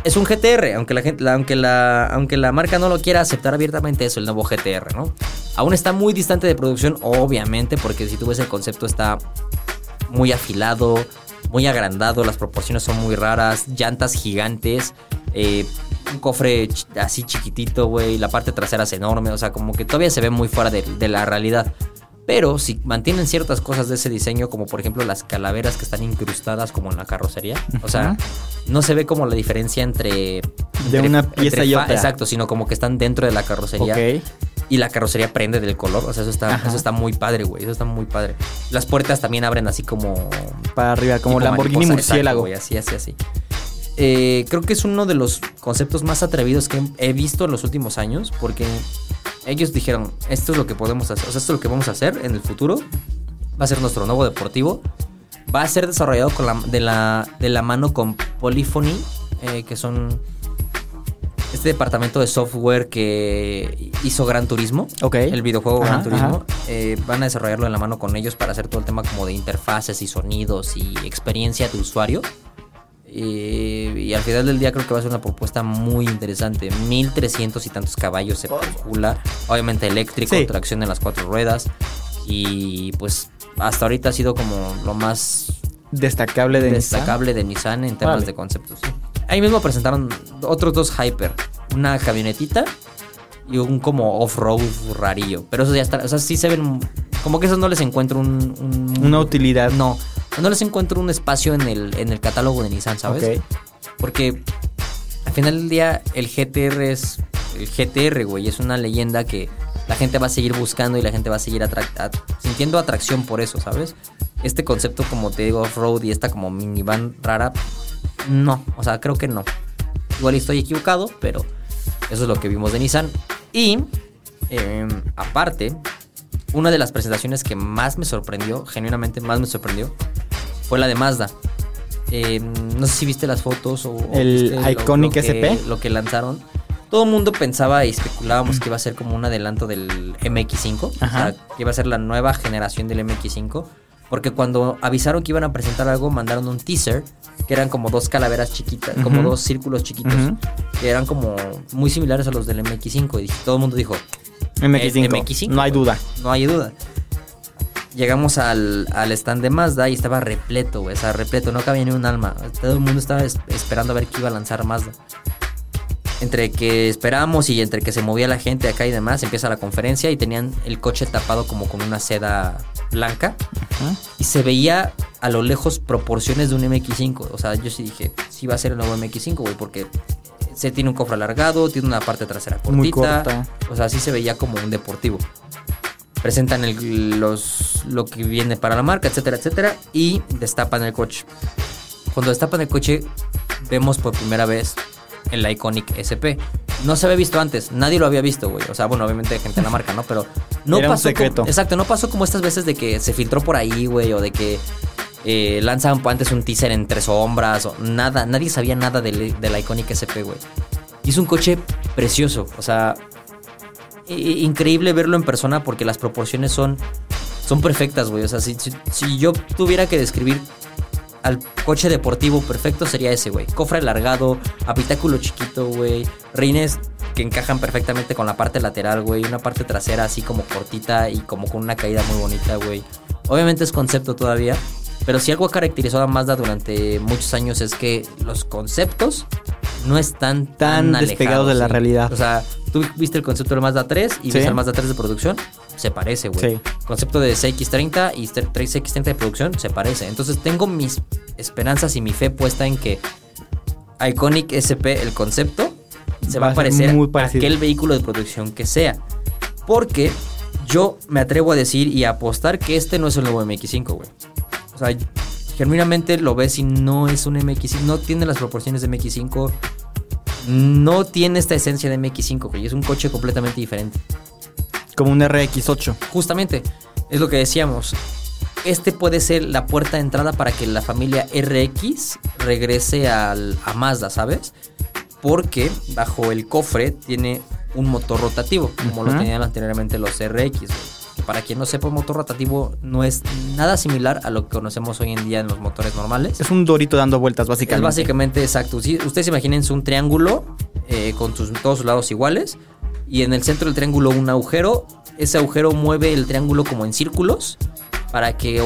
Speaker 2: es un GTR, aunque la, gente, la- aunque, la, aunque la marca no lo quiera aceptar abiertamente, es el nuevo GTR, ¿no? Aún está muy distante de producción, obviamente, porque si tú ves el concepto está muy afilado, muy agrandado, las proporciones son muy raras, llantas gigantes, eh, un cofre ch- así chiquitito, güey, la parte trasera es enorme, o sea, como que todavía se ve muy fuera de, de la realidad. Pero si mantienen ciertas cosas de ese diseño, como por ejemplo las calaveras que están incrustadas como en la carrocería, o sea, no se ve como la diferencia entre... entre-
Speaker 3: una pieza y otra.
Speaker 2: Exacto, sino como que están dentro de la carrocería. Y la carrocería prende del color. O sea, eso está,
Speaker 3: Ajá.
Speaker 2: eso está muy padre, güey. Eso está muy padre. Las puertas también abren así como.
Speaker 3: Para arriba, como Lamborghini
Speaker 2: mariposa,
Speaker 3: murciélago.
Speaker 2: güey, así, así, así. Eh, creo que es uno de los conceptos más atrevidos que he visto en los últimos años. Porque ellos dijeron: Esto es lo que podemos hacer. O sea, esto es lo que vamos a hacer en el futuro. Va a ser nuestro nuevo deportivo. Va a ser desarrollado con la, de, la, de la mano con Polyphony, eh, que son este departamento de software que hizo Gran Turismo, el videojuego
Speaker 3: Ajá,
Speaker 2: Gran Turismo, eh, van a desarrollarlo en la mano con ellos para hacer todo el tema como de interfaces y sonidos y experiencia de usuario. Eh, y al final del día creo que va a ser una propuesta muy interesante. 1300 y tantos caballos se calcula. Obviamente eléctrico,
Speaker 3: Sí.
Speaker 2: tracción en las cuatro ruedas. Y pues hasta ahorita ha sido como lo más
Speaker 3: Destacable de Nissan.
Speaker 2: destacable de Nissan en temas de conceptos. sí. Ahí mismo presentaron otros dos Hyper, una camionetita y un como off-road rarillo. Pero eso ya está, o sea, sí se ven como que esos no les encuentro un, un-
Speaker 3: Una utilidad.
Speaker 2: No, no les encuentro un espacio en el, en el catálogo de Nissan, ¿sabes? Porque al final del día el GTR es el GTR, güey, es una leyenda que la gente va a seguir buscando y la gente va a seguir atrac- sintiendo atracción por eso, ¿sabes? Este concepto como te digo off-road y esta como minivan rara, no, o sea, creo que no. Igual estoy equivocado, pero eso es lo que vimos de Nissan. Y eh, aparte, una de las presentaciones que más me sorprendió, genuinamente más me sorprendió, fue la de Mazda. Eh, no sé si viste las fotos o... o
Speaker 3: El
Speaker 2: lo-
Speaker 3: Iconic
Speaker 2: lo que-
Speaker 3: SP.
Speaker 2: Lo que lanzaron. Todo el mundo pensaba y especulábamos que iba a ser como un adelanto del MX5.
Speaker 3: Ajá.
Speaker 2: O sea, que iba a ser la nueva generación del MX5. Porque cuando avisaron que iban a presentar algo, mandaron un teaser. Que eran como dos calaveras chiquitas, como dos círculos chiquitos. Que eran como muy similares a los del MX5. Y todo el mundo dijo,
Speaker 3: MX5.
Speaker 2: el MX5,
Speaker 3: No hay duda.
Speaker 2: No hay duda. Llegamos al, al stand de Mazda y estaba repleto, güey. O sea, repleto, no cabía ni un alma. Todo el mundo estaba es- esperando a ver qué iba a lanzar Mazda. Entre que esperamos y entre que se movía la gente acá y demás, empieza la conferencia y tenían el coche tapado como con una seda blanca. Y se veía a lo lejos proporciones de un MX5. O sea, yo sí dije, sí va a ser el nuevo MX5, güey, porque se tiene un cofre alargado, tiene una parte trasera cortita.
Speaker 3: Muy corta.
Speaker 2: O sea, sí se veía como un deportivo. Presentan el- los, lo que viene para la marca, etcétera, etcétera. Y destapan el coche. Cuando destapan el coche, vemos por primera vez el Iconic SP. No se había visto antes, nadie lo había visto, güey. O sea, bueno, obviamente gente de la marca, ¿no? Pero no
Speaker 3: Era un
Speaker 2: pasó.
Speaker 3: secreto.
Speaker 2: como- exacto, no pasó como estas veces de que se filtró por ahí, güey, o de que eh, lanzan antes un teaser entre sombras, o nada. Nadie sabía nada del, del Iconic SP, güey. Y es un coche precioso, o sea, increíble verlo en persona porque las proporciones son, son perfectas, güey. O sea, si, si- si yo tuviera que describir al coche deportivo perfecto sería ese, güey. Cofre alargado, habitáculo chiquito, güey. Rines que encajan perfectamente con la parte lateral, güey. Una parte trasera así como cortita y como con una caída muy bonita, güey. Obviamente es concepto todavía. Pero si algo ha caracterizado a Mazda durante muchos años es que los conceptos no están tan,
Speaker 3: Tan despegados de la
Speaker 2: sí.
Speaker 3: realidad.
Speaker 2: O sea, tú viste el concepto del Mazda 3 y
Speaker 3: Sí.
Speaker 2: ves el Mazda 3 de producción, se parece, güey.
Speaker 3: Sí.
Speaker 2: Concepto de CX30 y 3X30 de producción, se parece. Entonces tengo mis esperanzas y mi fe puesta en que Iconic SP, el concepto, se va,
Speaker 3: Va
Speaker 2: a parecer
Speaker 3: muy
Speaker 2: a aquel vehículo de producción que sea. Porque yo me atrevo a decir y a apostar que este no es el nuevo MX5, güey. O sea, genuinamente lo ves y no es un MX5, no tiene las proporciones de MX5, no tiene esta esencia de MX5, güey. Es un coche completamente diferente.
Speaker 3: Como un RX8.
Speaker 2: Justamente, es lo que decíamos. Este puede ser la puerta de entrada para que la familia RX regrese al, a Mazda, ¿sabes? Porque bajo el cofre tiene un motor rotativo, como lo tenían anteriormente los RX. que para quien no sepa, un motor rotativo no es nada similar a lo que conocemos hoy en día en los motores normales.
Speaker 3: Es un dorito dando vueltas,
Speaker 2: Es
Speaker 3: básicamente.
Speaker 2: básicamente exacto. Si ustedes imagínense un triángulo eh, con sus- todos sus lados iguales y en el centro del triángulo un agujero. Ese agujero mueve el triángulo como en círculos para que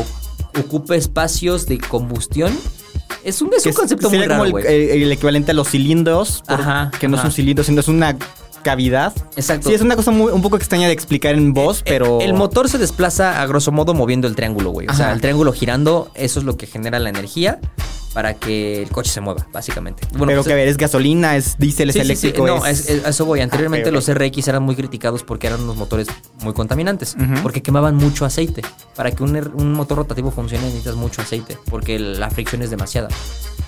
Speaker 2: ocupe espacios de combustión. Es un, es un concepto muy raro,
Speaker 3: como el,
Speaker 2: güey.
Speaker 3: el- el equivalente a los cilindros,
Speaker 2: Ajá,
Speaker 3: que no es
Speaker 2: ajá.
Speaker 3: un cilindro, sino es una cavidad.
Speaker 2: Exacto.
Speaker 3: Sí, es una cosa muy, un poco extraña de explicar en voz, pero...
Speaker 2: Eh, El motor se desplaza a grosso modo moviendo el triángulo, güey. O sea,
Speaker 3: Ajá.
Speaker 2: el triángulo girando, eso es lo que genera la energía para que el coche se mueva, básicamente. Bueno,
Speaker 3: pero
Speaker 2: pues,
Speaker 3: que a ver, es gasolina, es diésel,
Speaker 2: Sí,
Speaker 3: es
Speaker 2: sí, sí.
Speaker 3: eléctrico,
Speaker 2: No,
Speaker 3: es...
Speaker 2: eso voy. Anteriormente
Speaker 3: ok.
Speaker 2: los RX eran muy criticados porque eran unos motores muy contaminantes. Porque quemaban mucho aceite. Para que un, er- un motor rotativo funcione necesitas mucho aceite. Porque la fricción es demasiada.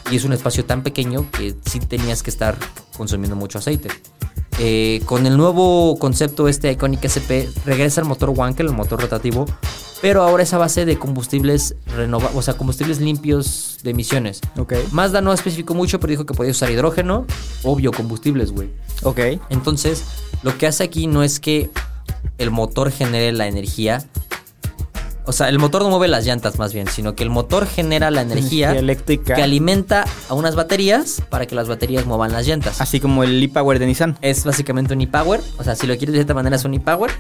Speaker 2: Y es un espacio tan pequeño que sí tenías que estar consumiendo mucho aceite. Eh, con el nuevo concepto este Iconic SP regresa el motor Wankel, el motor rotativo, pero ahora es a base de combustibles renovables, o sea, combustibles limpios de emisiones.
Speaker 3: Ok,
Speaker 2: Mazda no especificó mucho, pero dijo que podía usar hidrógeno o biocombustibles, güey.
Speaker 3: ok.
Speaker 2: Entonces, lo que hace aquí no es que el motor genere la energía. O sea, el motor no mueve las llantas más bien, sino que el motor genera la energía
Speaker 3: Energía eléctrica.
Speaker 2: que alimenta a unas baterías para que las baterías muevan las llantas.
Speaker 3: Así como el e-Power de Nissan.
Speaker 2: Es básicamente un e-power. O sea, si lo quieres de cierta manera es un e-power.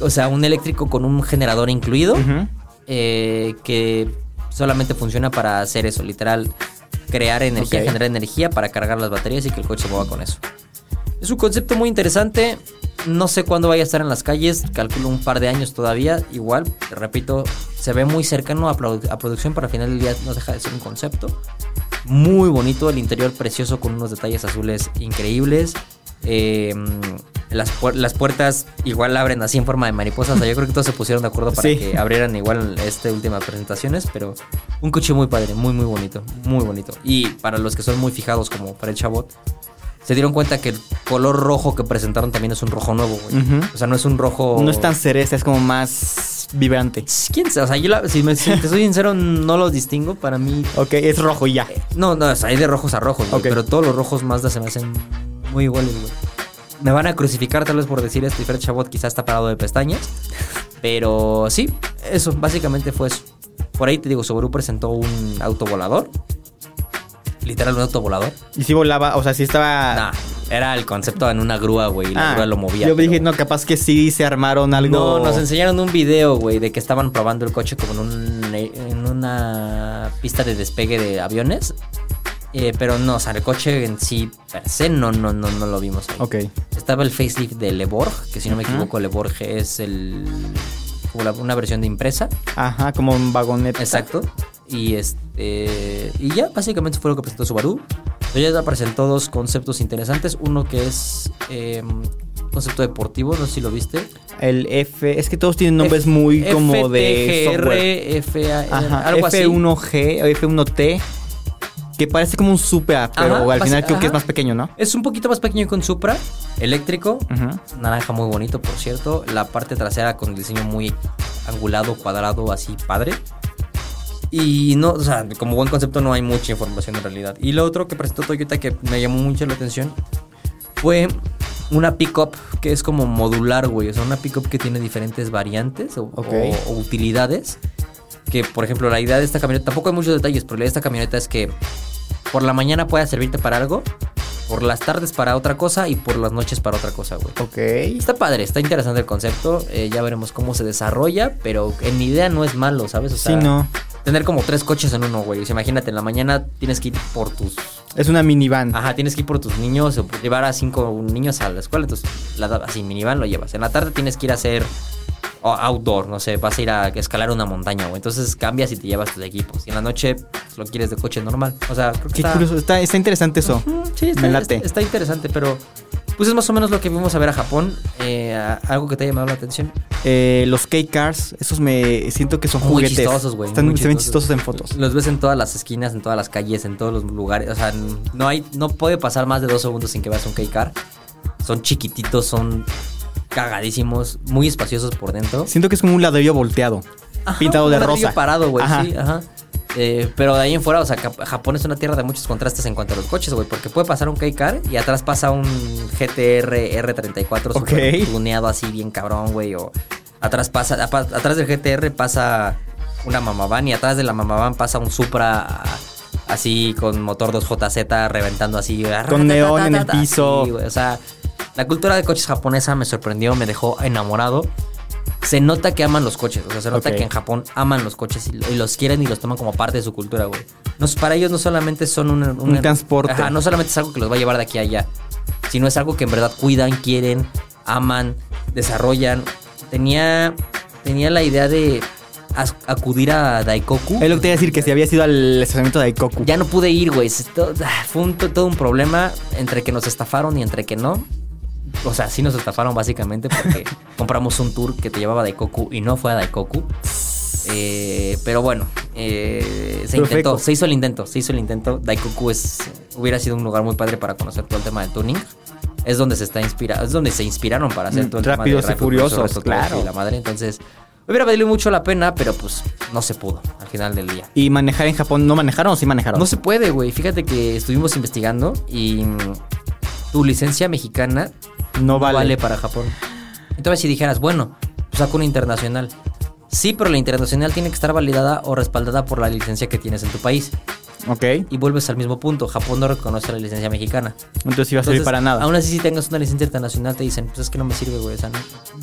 Speaker 2: O sea, un eléctrico con un generador incluido eh, que solamente funciona para hacer eso, literal, crear energía, generar energía para cargar las baterías y que el coche mueva con eso. Es un concepto muy interesante. No sé cuándo vaya a estar en las calles, calculo un par de años todavía. Igual, te repito, se ve muy cercano a, produ- a producción, para al final del día no deja de ser un concepto. Muy bonito, el interior precioso con unos detalles azules increíbles. Eh, las, las puertas igual abren así en forma de mariposa. O sea, yo creo que todos se pusieron de acuerdo para
Speaker 3: Sí.
Speaker 2: que abrieran igual este última presentaciones. Pero un coche muy padre, muy, muy bonito. Muy bonito. Y para los que son muy fijados como Fred Chabot, se dieron cuenta que el color rojo que presentaron también es un rojo nuevo, güey. O sea, no es un rojo.
Speaker 3: No es tan cereza, es como más vibrante.
Speaker 2: ¿Quién sabe? O sea, yo la- si, me- si te soy sincero, no lo distingo. Para mí,
Speaker 3: Ok, es rojo y ya.
Speaker 2: no, no, o sea, hay de rojos a rojos, güey, pero todos los rojos Mazda se me hacen muy iguales, güey. Me van a crucificar tal vez por decir esto y Fred Chabot quizás está parado de pestañas. Pero sí, eso, básicamente fue eso. Por ahí te digo, Subaru presentó un auto volador. Literal, un auto volador.
Speaker 3: Y si volaba, o sea, si estaba...
Speaker 2: Nah, era el concepto en una grúa, güey. La
Speaker 3: Ah,
Speaker 2: grúa lo movía.
Speaker 3: Yo
Speaker 2: pero-
Speaker 3: dije, no, capaz que sí se armaron algo...
Speaker 2: No, nos enseñaron un video, güey, de que estaban probando el coche como en, un- en una pista de despegue de aviones. Eh, pero no, o sea, el coche en sí, per se, no, no, no, no lo vimos ahí.
Speaker 3: Ok.
Speaker 2: Estaba el facelift de Le Borg, que si no me equivoco, Le Borg es el una versión de impresa.
Speaker 3: Ajá, como un vagoneta.
Speaker 2: Exacto. Y este y ya, básicamente fue lo que presentó Subaru. Toyota presentó dos conceptos interesantes. Uno que es eh, concepto deportivo, no sé si lo viste.
Speaker 3: El F... Es que todos tienen nombres
Speaker 2: F-
Speaker 3: muy como de software.
Speaker 2: FA,
Speaker 3: Ajá,
Speaker 2: algo así.
Speaker 3: F1G o F1T. Que parece como un Supra, pero
Speaker 2: Ajá,
Speaker 3: al final creo que es más pequeño, ¿no?
Speaker 2: Es un poquito más pequeño que un Supra, eléctrico,
Speaker 3: Ujú.
Speaker 2: naranja muy bonito, por cierto. La parte trasera con el diseño muy angulado, cuadrado, así padre. Y no, o sea, como buen concepto no hay mucha información en realidad. Y lo otro que presentó Toyota que me llamó mucho la atención fue una pickup que es como modular, güey. O sea, una pickup que tiene diferentes variantes o,
Speaker 3: Ok.
Speaker 2: o- o utilidades. Que, por ejemplo, la idea de esta camioneta, tampoco hay muchos detalles, pero la idea de esta camioneta es que por la mañana pueda servirte para algo, por las tardes para otra cosa y por las noches para otra cosa, güey.
Speaker 3: Ok.
Speaker 2: Está padre, está interesante el concepto. eh, ya veremos cómo se desarrolla, pero en mi idea no es malo, ¿sabes? O
Speaker 3: Sí,
Speaker 2: sea,
Speaker 3: no.
Speaker 2: Tener como tres coches en uno, güey. O sea, imagínate, en la mañana tienes que ir por tus.
Speaker 3: Es una minivan.
Speaker 2: Ajá, tienes que ir por tus niños o llevar a cinco niños a la escuela. Entonces, la, así, minivan lo llevas. En la tarde tienes que ir a hacer outdoor, no sé, vas a ir a escalar una montaña, güey. Entonces cambias y te llevas tus equipos. Y en la noche pues, lo quieres de coche normal. O sea, creo que
Speaker 3: Qué
Speaker 2: está,
Speaker 3: curioso. Está, está interesante eso.
Speaker 2: Sí, está,
Speaker 3: Me late.
Speaker 2: está- está interesante, pero pues es más o menos lo que vimos a ver a Japón. Eh, algo que te haya llamado la atención.
Speaker 3: Eh, los K-Cars, esos me siento que son
Speaker 2: Muy
Speaker 3: juguetes.
Speaker 2: chistosos, güey.
Speaker 3: Están,
Speaker 2: muy
Speaker 3: se ven chistosos en fotos.
Speaker 2: Los ves en todas las esquinas, en todas las calles, en todos los lugares. O sea, no hay, no puede pasar más de dos segundos sin que veas un K-Car. Son chiquititos, son cagadísimos, muy espaciosos por dentro.
Speaker 3: Siento que es como un ladrillo volteado.
Speaker 2: Ajá,
Speaker 3: pintado
Speaker 2: un
Speaker 3: de
Speaker 2: ladrillo
Speaker 3: rosa.
Speaker 2: parado, güey, sí, ajá. Eh, pero de ahí en fuera, o sea, Japón es una tierra de muchos contrastes en cuanto a los coches, güey. Porque puede pasar un K-Car y atrás pasa un GTR R34
Speaker 3: Ok.
Speaker 2: super tuneado así bien cabrón, güey. O Atrás pasa, atrás del GTR pasa una Mamavan y atrás de la Mamavan pasa un Supra así con motor 2JZ reventando así.
Speaker 3: Con neón en el piso.
Speaker 2: o sea, la cultura de coches japonesa me sorprendió, me dejó enamorado. Se nota que aman los coches, o sea, se nota que en Japón aman los coches y, y los quieren y los toman como parte de su cultura, güey. No, para ellos no solamente son un,
Speaker 3: Un transporte.
Speaker 2: Ajá, no solamente es algo que los va a llevar de aquí a allá, sino es algo que en verdad cuidan, quieren, aman, desarrollan. Tenía, tenía la idea de acudir a Daikoku.
Speaker 3: Es lo que te iba a decir, que si había sido al estacionamiento de Aikoku.
Speaker 2: Ya no pude ir, güey. Ah, Fue un- todo un problema entre que nos estafaron y entre que no. O sea, sí nos estafaron básicamente porque compramos un tour que te llevaba a Daikoku y no fue a Daikoku. Eh, pero bueno, eh, se
Speaker 3: Perfecto.
Speaker 2: intentó, se hizo el intento, se hizo el intento. Daikoku es, hubiera sido un lugar muy padre para conocer todo el tema del tuning. Es donde se está inspira, es donde se inspiraron para hacer
Speaker 3: Mm,
Speaker 2: todo el
Speaker 3: Rápidos
Speaker 2: tema de
Speaker 3: y Furiosos,
Speaker 2: Furioso, Tokio
Speaker 3: claro.
Speaker 2: y la madre. Entonces, hubiera valido mucho la pena, pero pues no se pudo al final del día.
Speaker 3: Y manejar en Japón, ¿no manejaron o sí manejaron?
Speaker 2: No se puede, güey. Fíjate que estuvimos investigando y tu licencia mexicana
Speaker 3: No vale.
Speaker 2: para Japón. Entonces, si dijeras, bueno, pues saco una internacional. Sí, pero la internacional tiene que estar validada o respaldada por la licencia que tienes en tu país.
Speaker 3: Ok.
Speaker 2: Y vuelves al mismo punto. Japón no reconoce la licencia mexicana.
Speaker 3: Entonces iba a servir para nada.
Speaker 2: Aún así, si tengas una licencia internacional, te dicen, pues es que no me sirve, güey. O sea, no-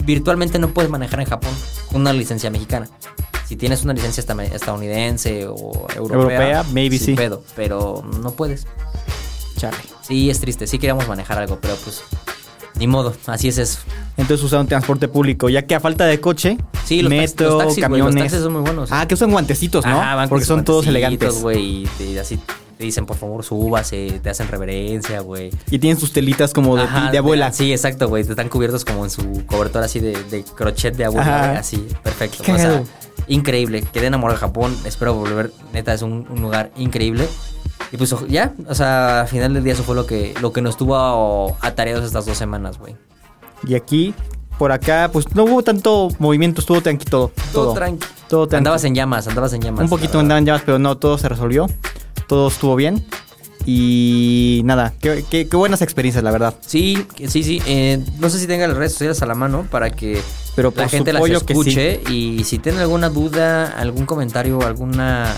Speaker 2: virtualmente no puedes manejar en Japón una licencia mexicana. Si tienes una licencia estadounidense o europea,
Speaker 3: Europea, maybe
Speaker 2: sin
Speaker 3: sí.
Speaker 2: pedo, pero no puedes.
Speaker 3: Chale.
Speaker 2: Sí, es triste. Sí queríamos manejar algo, pero pues ni modo. Así es eso.
Speaker 3: Entonces usaron transporte público, ya que a falta de coche,
Speaker 2: Sí, los
Speaker 3: metro,
Speaker 2: los taxis,
Speaker 3: camiones.
Speaker 2: los taxis son muy buenos.
Speaker 3: Ah, que usan guantecitos, ¿no?
Speaker 2: Con
Speaker 3: Porque son todos elegantes.
Speaker 2: güey. Y así te dicen, por favor, súbase, te hacen reverencia, güey.
Speaker 3: Y tienen sus telitas como de,
Speaker 2: Ajá,
Speaker 3: de abuela.
Speaker 2: Sí, exacto, güey. Te están cubiertos como en su cobertor así de, de crochet de abuela, así, perfecto.
Speaker 3: Qué
Speaker 2: O sea,
Speaker 3: cagado.
Speaker 2: Increíble. Quedé enamorado de Japón. Espero volver. Neta, es un, un lugar increíble. Y pues ya, o sea, al final del día eso fue lo que, lo que nos tuvo atareados estas dos semanas, güey.
Speaker 3: Y aquí, por acá, pues no hubo tanto movimiento, estuvo tranqui todo.
Speaker 2: Todo, tranqui.
Speaker 3: Todo tranqui.
Speaker 2: Andabas en llamas, andabas en llamas.
Speaker 3: Un poquito andaban llamas, pero no, todo se resolvió. Todo estuvo bien. Y nada, qué, qué- qué buenas experiencias, la verdad.
Speaker 2: Sí, sí, sí. eh, no sé si tengan las redes sociales a la mano para que
Speaker 3: Pero
Speaker 2: la gente las
Speaker 3: sí.
Speaker 2: escuche. Y si tienen alguna duda, algún comentario, alguna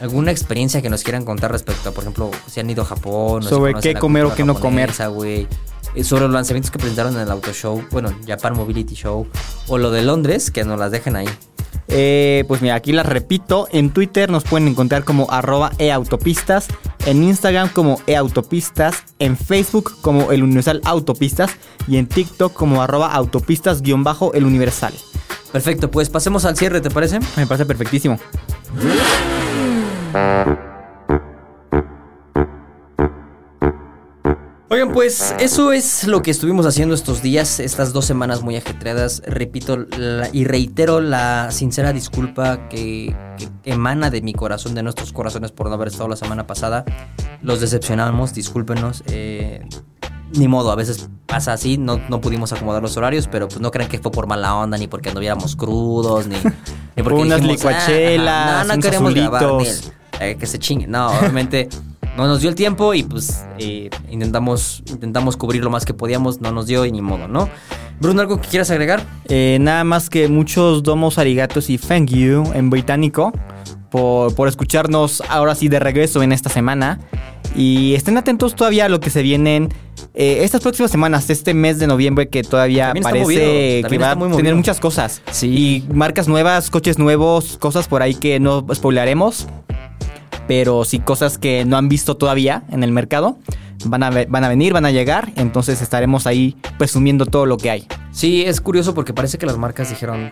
Speaker 2: alguna experiencia que nos quieran contar respecto a, por ejemplo, si han ido a Japón.
Speaker 3: Sobre qué comer o qué no comer.
Speaker 2: güey. Eh, Sobre los lanzamientos que presentaron en el Auto Show, bueno, Japan Mobility Show, o lo de Londres, que nos las dejen ahí.
Speaker 3: Eh, pues mira, aquí las repito. En Twitter nos pueden encontrar como arroba eautopistas. En Instagram como eautopistas. En Facebook como el Universal Autopistas. Y en TikTok como arroba autopistas guion bajo el Universal.
Speaker 2: Perfecto, pues pasemos al cierre, ¿te parece?
Speaker 3: Me parece perfectísimo.
Speaker 2: Oigan, pues eso es lo que estuvimos haciendo estos días, estas dos semanas muy ajetreadas. Repito la- y reitero la sincera disculpa que, que emana de mi corazón, de nuestros corazones por no haber estado la semana pasada. Los decepcionamos, discúlpenos. eh, ni modo, a veces pasa así, no, no pudimos acomodar los horarios, pero pues no crean que fue por mala onda, ni porque anduviéramos crudos, ni, ni porque
Speaker 3: Unas
Speaker 2: dijimos, "Ah,
Speaker 3: licuachelas,
Speaker 2: ajá, no, no
Speaker 3: unos
Speaker 2: queremos grabar,
Speaker 3: azulitos.
Speaker 2: Nel". Eh, que se chingue. No, obviamente no nos dio el tiempo y pues eh, intentamos, intentamos cubrir lo más que podíamos, no nos dio y ni modo, ¿no? Bruno, ¿algo que quieras agregar?
Speaker 3: Eh, nada más que muchos domos arigatos y thank you en británico por, por escucharnos ahora sí de regreso en esta semana. Y estén atentos todavía a lo que se vienen eh, estas próximas semanas, este mes de noviembre que todavía parece que va a tener muchas cosas.
Speaker 2: Sí.
Speaker 3: Y marcas nuevas, coches nuevos, cosas por ahí que no spoilaremos. Pero sí cosas que no han visto todavía en el mercado. Van a, van a venir, van a llegar. Entonces estaremos ahí presumiendo todo lo que hay.
Speaker 2: Sí, es curioso porque parece que las marcas dijeron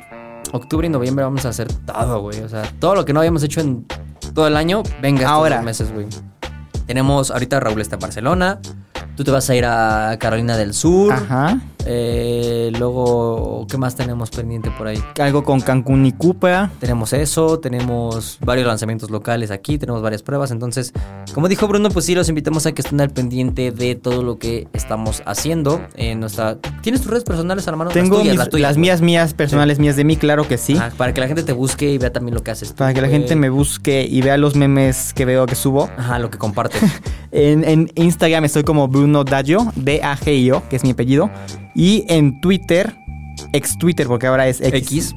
Speaker 2: octubre y noviembre vamos a hacer todo, güey. O sea, todo lo que no habíamos hecho en todo el año, venga estos
Speaker 3: Ahora.
Speaker 2: dos meses, güey. Tenemos, ahorita Raúl está en Barcelona. Tú te vas a ir a Carolina del Sur.
Speaker 3: Ajá.
Speaker 2: Eh, luego, ¿qué más tenemos pendiente por ahí?
Speaker 3: Algo con Cancún y Cupra.
Speaker 2: Tenemos eso, tenemos varios lanzamientos locales aquí, tenemos varias pruebas. Entonces, como dijo Bruno, pues sí, los invitamos a que estén al pendiente de todo lo que estamos haciendo en nuestra. ¿Tienes tus redes personales a la mano?
Speaker 3: Tengo
Speaker 2: Las tuyas,
Speaker 3: mis-
Speaker 2: las tuyas,
Speaker 3: las
Speaker 2: güey.
Speaker 3: mías, mías, personales mías de mí, claro que sí.
Speaker 2: Ajá, para que la gente te busque y vea también lo que haces. tú,
Speaker 3: Para que la gente me busque y vea los memes que veo que subo.
Speaker 2: Ajá, lo que compartes.
Speaker 3: En, en Instagram estoy como Bruno Daggio, D-A-G-I-O, que es mi apellido. Y en Twitter ex Twitter, porque ahora es X.
Speaker 2: X.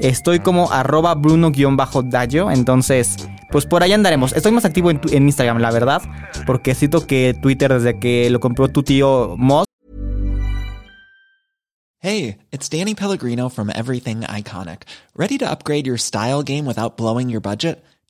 Speaker 3: Estoy como arroba bruno-dayo, entonces pues por ahí andaremos. Estoy más activo en, tu- en Instagram, la verdad, porque siento que Twitter desde que lo compró tu tío Moss,
Speaker 5: Hey, it's Danny Pellegrino from Everything Iconic. Ready to upgrade your style game without blowing your budget?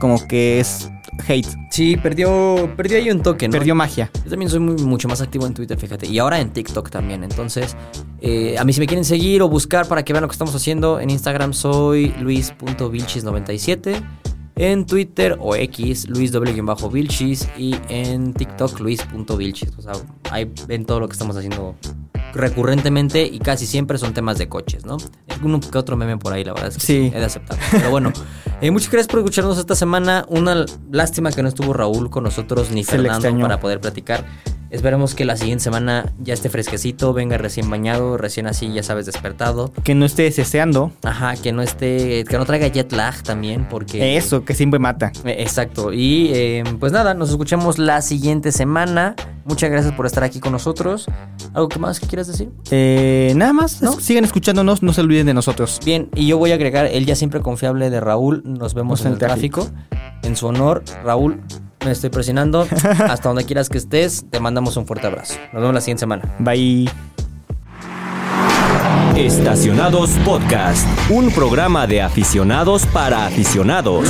Speaker 3: Como que es hate,
Speaker 2: Sí, perdió, perdió ahí un toque, ¿no?
Speaker 3: perdió magia.
Speaker 2: Yo también soy muy- mucho más activo en Twitter, fíjate. Y ahora en TikTok también. Entonces, eh, a mí si me quieren seguir o buscar para que vean lo que estamos haciendo, en Instagram soy luis.vilchis97. En Twitter o X, Luis bajo Vilchis. Y en TikTok, Luis.vilchis. O sea, ahí ven todo lo que estamos haciendo recurrentemente y casi siempre son temas de coches, ¿no? Uno que otro meme por ahí, la verdad es que
Speaker 3: Sí.
Speaker 2: he de aceptar. Pero bueno, eh, muchas gracias por escucharnos esta semana. Una lástima que no estuvo Raúl con nosotros ni
Speaker 3: Se
Speaker 2: Fernando para poder platicar. Esperemos que la siguiente semana ya esté fresquecito, venga recién bañado, recién así, ya sabes, despertado.
Speaker 3: Que no esté deseando
Speaker 2: Ajá, que no esté, que no traiga jet lag también, porque...
Speaker 3: eso, que siempre mata.
Speaker 2: Eh, Exacto. Y eh, pues nada, nos escuchamos la siguiente semana. Muchas gracias por estar aquí con nosotros. ¿Algo que más que quieras decir?
Speaker 3: Eh, nada más,
Speaker 2: ¿No?
Speaker 3: sigan escuchándonos, no se olviden de nosotros.
Speaker 2: Bien, y yo voy a agregar el ya siempre confiable de Raúl. Nos vemos
Speaker 3: Nos
Speaker 2: en el tráfico. En su honor, Raúl, me estoy presionando. Hasta donde quieras que estés, te mandamos un fuerte abrazo. Nos vemos la siguiente semana.
Speaker 3: Bye.
Speaker 1: Estacionados Podcast, un programa de aficionados para aficionados.